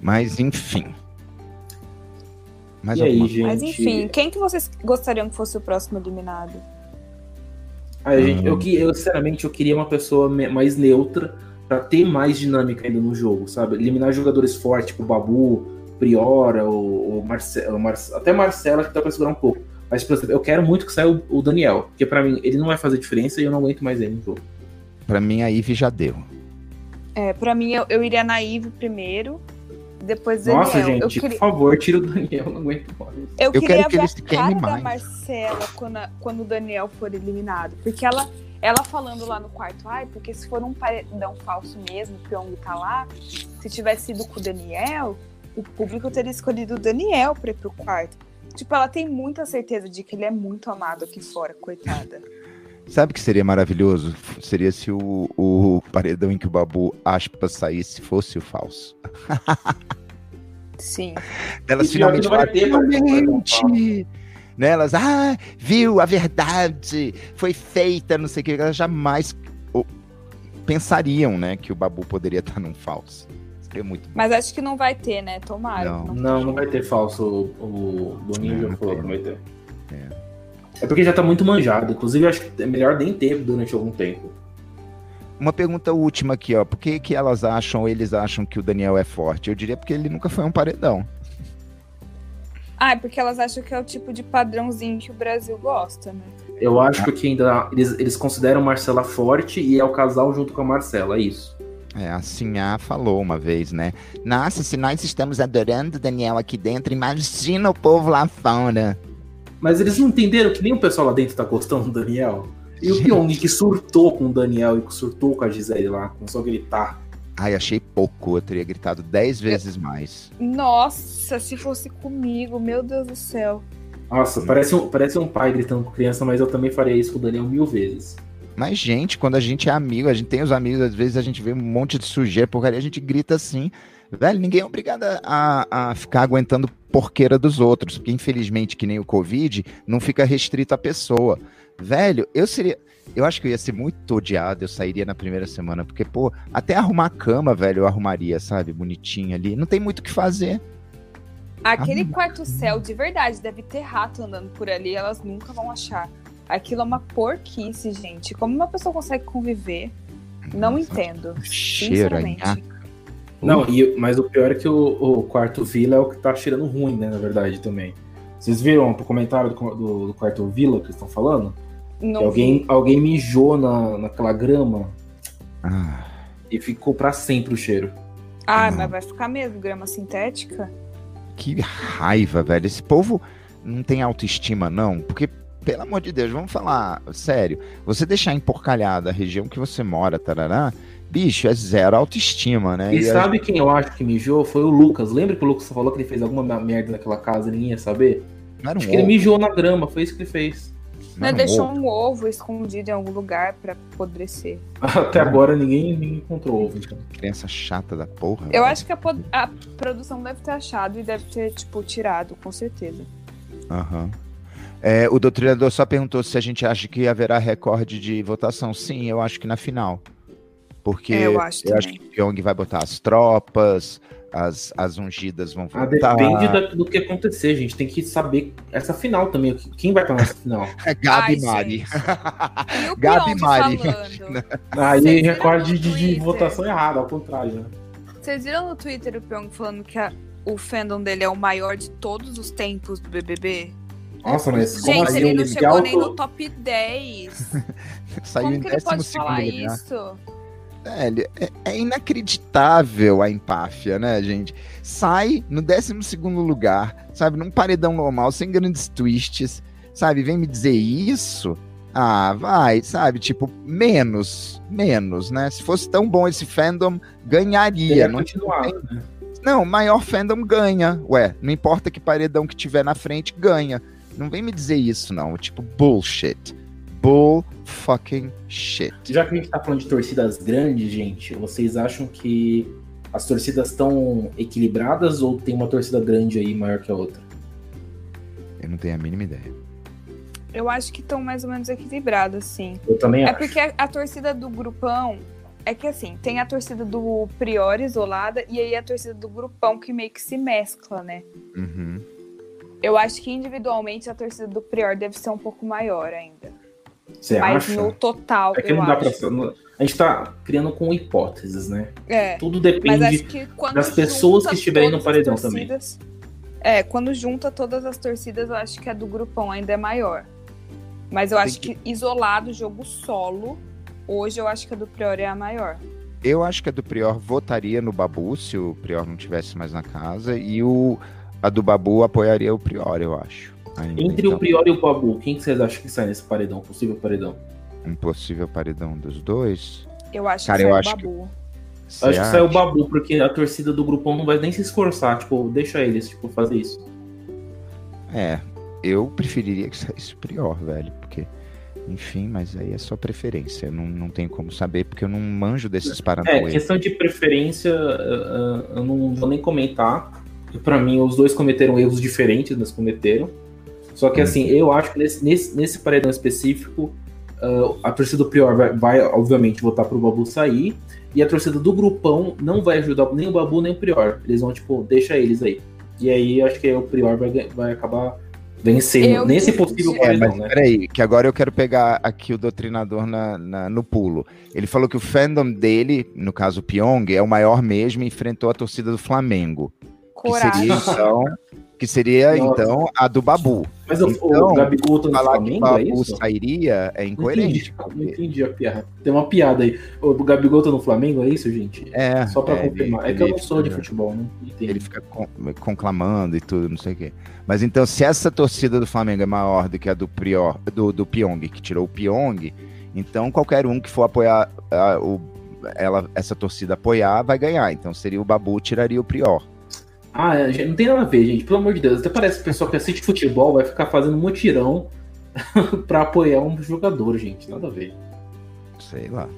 Mas enfim. Mais e aí, gente? Mas enfim, quem que vocês gostariam que fosse o próximo eliminado? Ah, gente, eu, eu, sinceramente, eu queria uma pessoa mais neutra para ter mais dinâmica ainda no jogo, sabe? Eliminar jogadores fortes, tipo Babu, Priora, ou, ou Marce, até Marcela, que dá pra segurar um pouco. Mas, por exemplo, eu quero muito que saia o, o Daniel, porque para mim ele não vai fazer diferença e eu não aguento mais ele no jogo. Pra mim, a Ivy já deu. É, pra mim, eu, eu iria na Ivy primeiro, depois Nossa, Daniel. gente, queria... por favor, tira o Daniel, não aguento mais. Eu, eu queria que ver a cara da Marcela quando, a, quando o Daniel for eliminado. Porque ela, ela falando lá no quarto, ai, porque se for um paredão falso mesmo, o Pyong tá lá, se tivesse sido com o Daniel, o público teria escolhido o Daniel pra ir pro quarto. Tipo, ela tem muita certeza de que ele é muito amado aqui fora, coitada. Sabe o que seria maravilhoso? Seria se o, o paredão em que o Babu aspas saísse fosse o falso. Sim. Elas e finalmente finalmente. Né? Elas, ah, viu, a verdade foi feita, não sei o que. Elas jamais pensariam, né, que o Babu poderia estar num falso. Seria muito bom. Mas acho que não vai ter, né? Tomara. Não, não, não, não vai ter falso. O, o Boninho já falou, não vai ter. É. É porque já tá muito manjado. Inclusive, acho que é melhor nem ter durante algum tempo. Uma pergunta última aqui, ó. Por que, que elas acham, ou eles acham que o Daniel é forte? Eu diria porque ele nunca foi um paredão. Ah, é porque elas acham que é o tipo de padrãozinho que o Brasil gosta, né? Eu acho que ainda eles, eles consideram Marcela forte e é o casal junto com a Marcela, é isso. É, a Sinhá falou uma vez, né? Nossa, se nós estamos adorando o Daniel aqui dentro, imagina o povo lá fora. Mas eles não entenderam que nem o pessoal lá dentro tá gostando do Daniel. E o Pyong que surtou com o Daniel e que surtou com a Gisele lá, começou a gritar. Ai, achei pouco. Eu teria gritado dez vezes mais. Nossa, se fosse comigo, meu Deus do céu. Nossa, parece um, parece um pai gritando com criança, mas eu também faria isso com o Daniel mil vezes. Mas, gente, quando a gente é amigo, a gente tem os amigos, às vezes a gente vê um monte de sujeira, porcaria, a gente grita assim. Velho, ninguém é obrigado a, a ficar aguentando porqueira dos outros, porque infelizmente, que nem o Covid, não fica restrito à pessoa. Velho, eu seria. Eu acho que eu ia ser muito odiado, eu sairia na primeira semana, porque, pô, até arrumar a cama, velho, eu arrumaria, sabe? Bonitinho ali. Não tem muito o que fazer. Aquele quarto céu, de verdade, deve ter rato andando por ali, elas nunca vão achar. Aquilo é uma porquice, gente. Como uma pessoa consegue conviver? Não Nossa, entendo. Cheira, sinceramente. Não, e, mas o pior é que o, o, quarto Vila é o que tá cheirando ruim, né? Na verdade, também. Vocês viram o comentário do, do, do quarto Vila que estão falando? Não alguém, alguém mijou na, naquela grama ah. e ficou para sempre o cheiro. Ah, mas vai ficar mesmo, grama sintética? Que raiva, velho. Esse povo não tem autoestima, não. Porque, pelo amor de Deus, vamos falar sério. Você deixar emporcalhada a região que você mora, tarará, bicho, é zero autoestima, né? E, e sabe a... quem eu acho que mijou? Foi o Lucas. Lembra que o Lucas falou que ele fez alguma merda naquela casa e ninguém ia saber? Não era um acho ovo. que ele mijou na grama, foi isso que ele fez. Não, não deixou ovo. um ovo escondido em algum lugar para apodrecer. Até agora ninguém, ninguém encontrou ovo. Então. Criança chata da porra. Eu acho que a, a, produção deve ter achado e deve ter, tipo, tirado, com certeza. Aham. Uhum. É, o doutrinador só perguntou se a gente acha que haverá recorde de votação. Sim, eu acho que na final. Porque é, eu, acho, eu acho, que o Pyong vai botar as tropas, as, as ungidas vão ah, votar. Ah, depende do que acontecer, gente. Tem que saber essa final também. Quem vai pra nossa final? É Gabi e Mari. Gabi Mari. Aí recorde de, de, votação errada, ao contrário. Né? Vocês viram no Twitter o Pyong falando que a, o fandom dele é o maior de todos os tempos do BBB? Nossa, mas como Gente, assim? ele não chegou nem no top 10. Saiu como que ele pode falar lugar. isso? Velho, é, é, inacreditável a empáfia, né, gente? Sai no 12 lugar, sabe? Num paredão normal, sem grandes twists, sabe? Vem me dizer isso. Ah, vai, sabe? Tipo, menos, menos, né? Se fosse tão bom esse fandom, ganharia. Não, continuar, né? não, maior fandom ganha. Ué, não importa que paredão que tiver na frente, ganha. Não vem me dizer isso, não. Tipo, bullshit. Bull fucking shit. Já que a gente tá falando de torcidas grandes, gente, vocês acham que as torcidas estão equilibradas ou tem uma torcida grande aí maior que a outra? Eu não tenho a mínima ideia. Eu acho que estão mais ou menos equilibradas, sim. Eu também é acho. porque a, a, torcida do grupão É que assim, tem a torcida do Prior isolada e aí a torcida do grupão que meio que se mescla, né? Uhum. Eu acho que individualmente a torcida do Prior deve ser um pouco maior ainda. Você Mas acha? no total, É que eu não dá acho. pra. A gente tá criando com hipóteses, né? É. Tudo depende. que das pessoas que estiverem no todas as paredão também. torcidas- É, quando junta todas as torcidas, eu acho que a do grupão ainda é maior. Mas eu Tem acho que... isolado, jogo solo, hoje eu acho que a do Prior é a maior. Eu acho que a do Prior votaria no Babu se o Prior não tivesse mais na casa e o a do Babu apoiaria o Prior, eu acho. Ainda. Entre Então, o Prior e o Babu, quem que vocês acham que sai nesse paredão? Possível paredão? um possível paredão dos dois. Eu acho Cara, que eu sai o acho que- Babu. Você Acho que sai o? Babu, porque a torcida do grupão não vai nem se esforçar. Tipo, deixa eles tipo, fazer isso. É, eu preferiria que saísse o Prior, velho, porque, enfim, mas aí é só preferência. Eu não, não tenho como saber, porque eu não manjo desses É, paranauê. questão de preferência, uh, uh, eu não vou nem comentar. Pra mim, os dois cometeram erros diferentes, mas cometeram. Só que assim, eu acho que nesse, nesse, nesse paredão específico, uh, a torcida do Prior vai, vai, obviamente, votar pro Babu sair. E a torcida do grupão não vai ajudar nem o Babu nem o Prior. Eles vão, tipo, deixa eles aí. E aí, eu acho que o Prior vai, vai acabar vencendo Eu nesse possível É, paredão, mas né? peraí, que agora eu quero pegar aqui o doutrinador na, na- no pulo. Ele falou que o fandom dele, no caso o Pyong, é o maior mesmo e enfrentou a torcida do Flamengo. Que Coragem. seria, então, que seria, Nossa. então, a do Babu. Mas o, Então, o Gabigol tá no Falar que o Flamengo, é Babu isso? sairia é Não incoerente. entendi, não entendi a piada. Tem uma piada aí. O Gabigol tá no Flamengo, é isso, gente? É, Só pra é, confirmar. ele- é que eu não sou de futebol, não entendi. Ele fica con- conclamando e tudo, não sei o quê. Mas então, se essa torcida do Flamengo é maior do que a do Prior, do, do Pyong, que tirou o Pyong, então qualquer um que for apoiar ah, o, ela, essa torcida apoiar, vai ganhar. Então seria o Babu, tiraria o Prior. Ah, é, gente, não tem nada a ver, gente. Pelo amor de Deus. Até parece que o pessoal que assiste futebol vai ficar fazendo mutirão pra apoiar um jogador, gente. Nada a ver. Sei lá.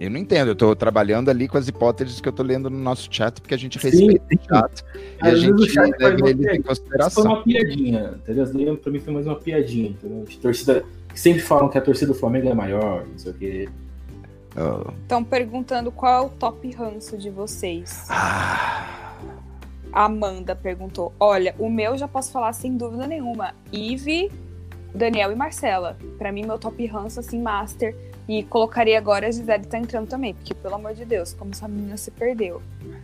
Eu não entendo, eu tô trabalhando ali com as hipóteses que eu tô lendo no nosso chat, porque a gente Sim, respeita sim. o chat. E a Às gente leva eles em. Isso foi consideração. uma piadinha, entendeu? Pra mim foi mais uma piadinha, entendeu? De torcida. que Sempre falam que a torcida do Flamengo é maior, não sei o quê. Oh. Estão perguntando qual é o top ranço de vocês. Ah, A Amanda perguntou: Olha, o meu já posso falar sem dúvida nenhuma. Ive, Daniel e Marcela. Pra mim, meu top ranço, assim, master. E colocaria agora a Gisele tá entrando também, porque, pelo amor de Deus, como essa menina se perdeu.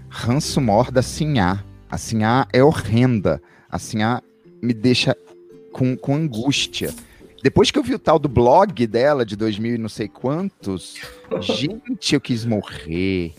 ranço mor da Sinhá. A Sinhá é horrenda. A Sinhá me deixa com, com angústia. Depois que eu vi o tal do blog dela, de 2000 e não sei quantos, gente, eu quis morrer.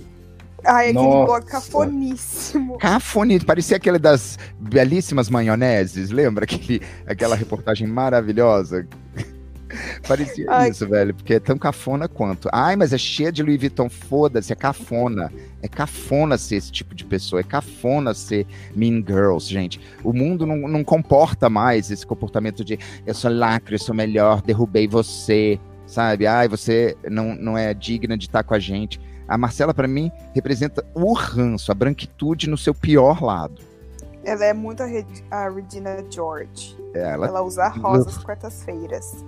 Ai, aquele Nossa. cafoníssimo. Cafone, parecia aquele das belíssimas maioneses, lembra aquele, aquela reportagem maravilhosa? parecia Ai. isso, velho, porque é tão cafona quanto. Ai, mas é cheia de Louis Vuitton, foda-se, é cafona. É cafona ser esse tipo de pessoa, é cafona ser mean girls, gente. O mundo não, não comporta mais esse comportamento de eu sou lacre, eu sou melhor, derrubei você, sabe? Ai, você não, não é digna de estar com a gente. A Marcela, pra mim, representa o ranço, a branquitude no seu pior lado. Ela é muito a, Re- a Regina George. É, Ela, Ela usa rosas quartas-feiras.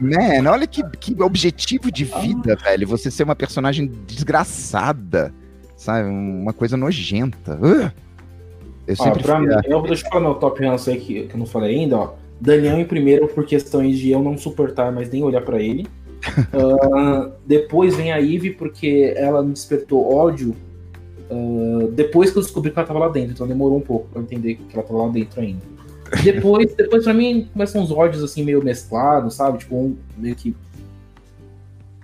Man, olha que, que objetivo de vida, velho. Você ser uma personagem desgraçada, sabe? Uma coisa nojenta. Uh! Eu Ó, sempre pra mim, a- eu, deixa eu falar meu top ranço aí que, que eu não falei ainda, ó. Daniel em primeiro por questões de eu não suportar, mas nem olhar pra ele. Ah, depois vem a Eve porque ela me despertou ódio ah, depois que eu descobri que ela tava lá dentro, então demorou um pouco pra eu entender que ela tava lá dentro ainda. Depois, depois pra mim começam uns ódios assim meio mesclados, sabe? Tipo, um meio que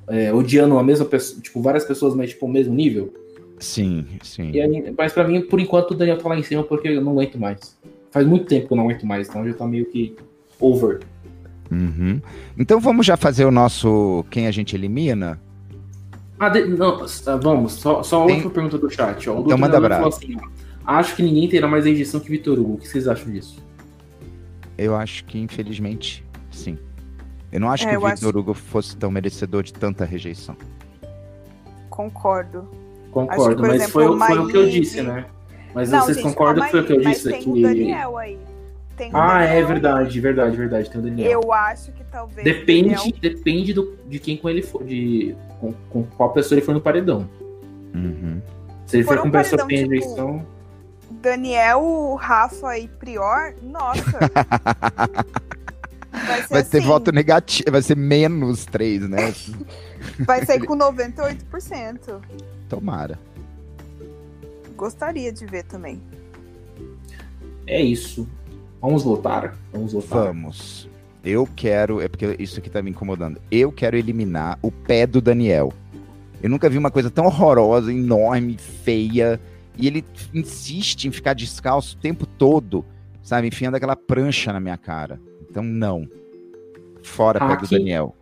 é, odiando a mesma pessoa, tipo, várias pessoas, mas tipo, o mesmo nível. Sim, sim. Aí, mas pra mim, por enquanto, o Daniel tá lá em cima porque eu não aguento mais. Faz muito tempo que eu não aguento mais, então já tá meio que over. Uhum. Então vamos já fazer o nosso quem a gente elimina? Ah, de- não, ah, vamos, só, só Tem- outra pergunta do chat. Ó. O Então manda falou assim, acho que ninguém terá mais rejeição que Vitor Hugo. O que vocês acham disso? Eu acho que, infelizmente, sim. Eu não acho É, que o Victor Hugo fosse tão merecedor de tanta rejeição. Concordo. Concordo, por mas exemplo, foi, foi o que eu disse, né? Mas Não, vocês gente, concordam que foi o que eu disse? Mas tem que... o Daniel aí. Tem o Ah, Daniel. é verdade, verdade, verdade. Tem o Daniel. Eu acho que talvez. Depende, Daniel- depende do, de quem com ele for, de com, com qual pessoa ele for no paredão. Uhum. Se ele for For um com pessoa paredão, que tem tipo, rejeição. Daniel, Rafa e Prior, nossa. Vai ser, Vai ter assim, voto negativo, vai ser menos três, né? Vai ser com 98%. Tomara. Gostaria de ver também. É isso. Vamos votar? Vamos votar. Vamos. Eu quero. É porque isso aqui tá me incomodando. Eu quero eliminar o pé do Daniel. Eu nunca vi uma coisa tão horrorosa, enorme, feia. E ele insiste em ficar descalço o tempo todo, sabe? Enfiando aquela prancha na minha cara. Então, não. Fora pé do Aqui. Daniel.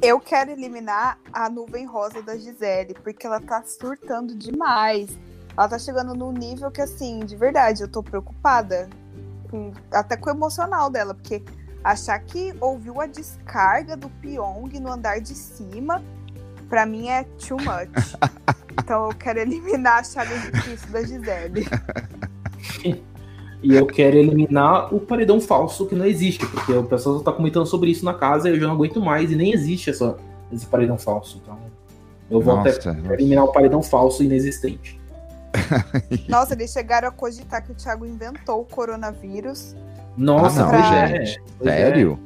Eu quero eliminar a nuvem rosa da Gisele, porque ela tá surtando demais. Ela tá chegando num nível que, assim, de verdade, eu tô preocupada. Com- até com o emocional dela, porque achar que ouviu a descarga do Pyong no andar de cima, pra mim é too much. então eu quero eliminar a chave difícil da Gisele. E eu quero eliminar o paredão falso que não existe, porque o pessoal só tá comentando sobre isso na casa e eu já não aguento mais e nem existe essa, esse paredão falso. Então, eu vou até Nossa, eliminar o paredão falso inexistente. Nossa, eles chegaram a cogitar que o Thiago inventou o coronavírus. Nossa, Ah, não, pois é, gente. pois é. sério?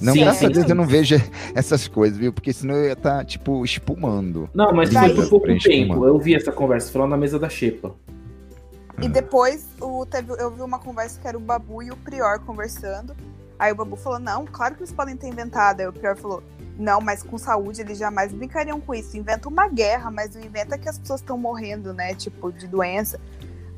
Não, Sim, graças sim, a Deus sim. eu não vejo essas coisas, viu? Porque senão eu ia estar, tipo, espumando. Não, mas foi por pouco tempo. uma. Eu vi essa conversa, foi lá na mesa da Xepa. E depois o, teve, eu vi uma conversa que era o Babu e o Prior conversando. Aí o Babu falou: Não, claro que eles podem ter inventado. Aí o Prior falou: Não, mas com saúde eles jamais brincariam com isso. Inventa uma guerra, mas não inventa que as pessoas estão morrendo, né? Tipo, de doença.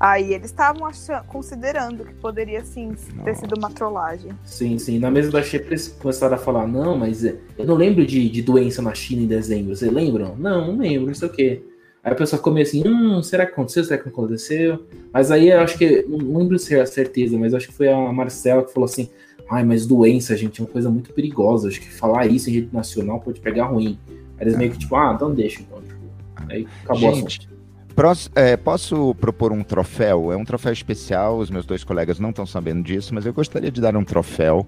Aí eles estavam considerando que poderia sim ter sido uma trollagem. Sim, sim. Na mesa da Xepa eles começaram a falar: Não, mas é, eu não lembro de, de doença na China em dezembro. Vocês lembram? Não, não lembro, não sei o quê. Aí a pessoa ficou assim: Hum, será que aconteceu? Será que não aconteceu? Mas aí eu acho que, não lembro se é a certeza, mas acho que foi a Marcela que falou assim: Ai, mas doença, gente, é uma coisa muito perigosa. Acho que falar isso em rede nacional pode pegar ruim. Aí eles meio que tipo: Ah, então deixa, então. Tipo, aí acabou Gente, o assunto. Prós- é, posso propor um troféu? É um troféu especial, os meus dois colegas não estão sabendo disso, mas eu gostaria de dar um troféu.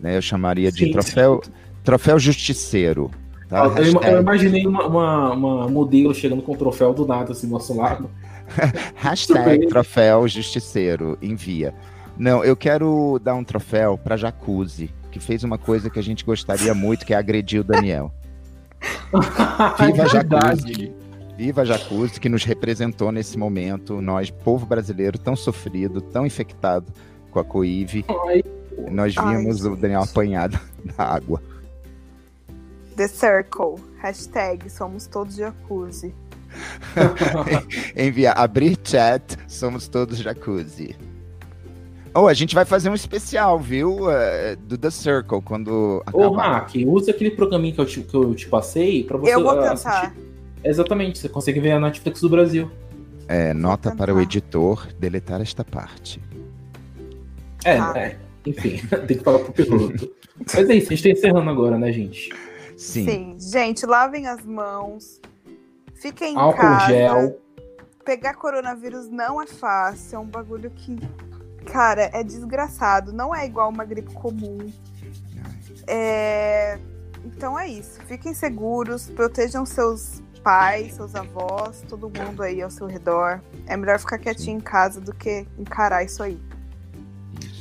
Né? Eu chamaria de Sim. troféu, troféu justiceiro. Tá? Eu, eu imaginei uma, uma, uma modelo chegando com o troféu do nada assim do nosso lado. Hashtag troféu justiceiro, envia. Não, eu quero dar um troféu pra Jacuzzi, que fez uma coisa que a gente gostaria muito, que é agredir o Daniel. Viva É Jacuzzi! Viva Jacuzzi, que nos representou nesse momento, nós, povo brasileiro tão sofrido, tão infectado com a Coive, Ai, nós Ai, vimos o gente. Daniel apanhado na água. The Circle. Hashtag somos todos jacuzzi. Enviar, abrir chat, somos todos Jacuzzi. Oh, a gente vai fazer um especial, viu? eh, do The Circle, quando Ô, acabar. Hack, usa aquele programinha que eu te, que eu te passei pra você eu vou ah, tentar. assistir. Exatamente, você consegue ver a Netflix do Brasil. É, nota para o editor deletar esta parte. É, Tá. é. Enfim, tem que falar pro piloto. Mas é isso, a gente tá encerrando agora, né, gente? Sim. Sim, gente, lavem as mãos. Fiquem em Álcool casa. gel. Pegar coronavírus não é fácil, é um bagulho que, cara, é desgraçado. Não é igual uma gripe comum. É, Então é isso. Fiquem seguros, protejam seus pais, seus avós, todo mundo aí ao seu redor. É melhor ficar quietinho em casa do que encarar isso aí.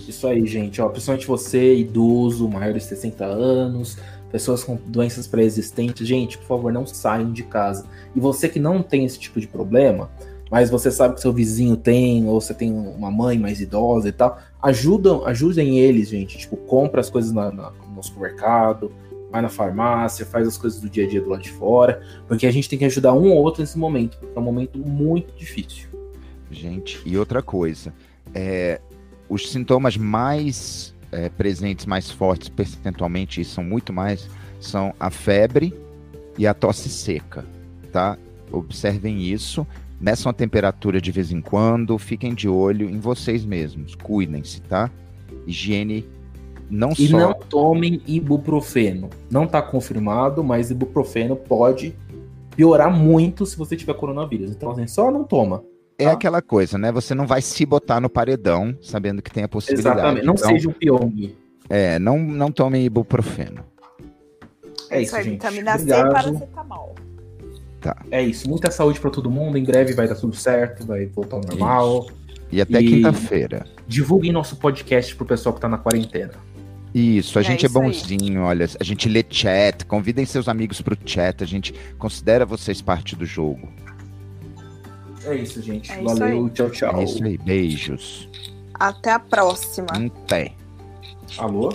Isso. Aí, gente. Ó, principalmente você, idoso, maior de 60 anos, pessoas com doenças pré-existentes. Gente, por favor, não saiam de casa. E você que não tem esse tipo de problema, mas você sabe que seu vizinho tem, ou você tem uma mãe mais idosa e tal, ajudam, ajudem eles, gente. Tipo, compra as coisas na- na- no supermercado, vai na farmácia, faz as coisas do dia a dia do lado de fora, porque a gente tem que ajudar um ou outro nesse momento, porque é um momento muito difícil. Gente, e outra coisa, é, os sintomas mais é, presentes, mais fortes percentualmente, e são muito mais, são a febre e a tosse seca, tá? Observem isso, meçam a temperatura de vez em quando, fiquem de olho em vocês mesmos, cuidem-se, tá? Higiene não E só... não tomem ibuprofeno. Não está confirmado, mas ibuprofeno pode piorar muito se você tiver coronavírus. Então, assim, só não toma. é Tá. aquela coisa, né? Você não vai se botar no paredão sabendo que tem a possibilidade. Exatamente. Não Então, seja um Pyong. É, não, não tome ibuprofeno. É isso, aí, gente. Vitamina C e Obrigado. Paracetamol. É isso. Muita saúde pra todo mundo. Em breve vai dar tudo certo, vai voltar ao normal. E até E- quinta-feira. Divulguem nosso podcast pro pessoal que tá na quarentena. Isso, a É gente é isso aí. bonzinho, olha, a gente lê chat, convidem seus amigos pro chat, a gente considera vocês parte do jogo. É isso, gente. É isso Valeu. aí. Tchau, tchau. É isso aí, beijos. Até a próxima. Até. Alô?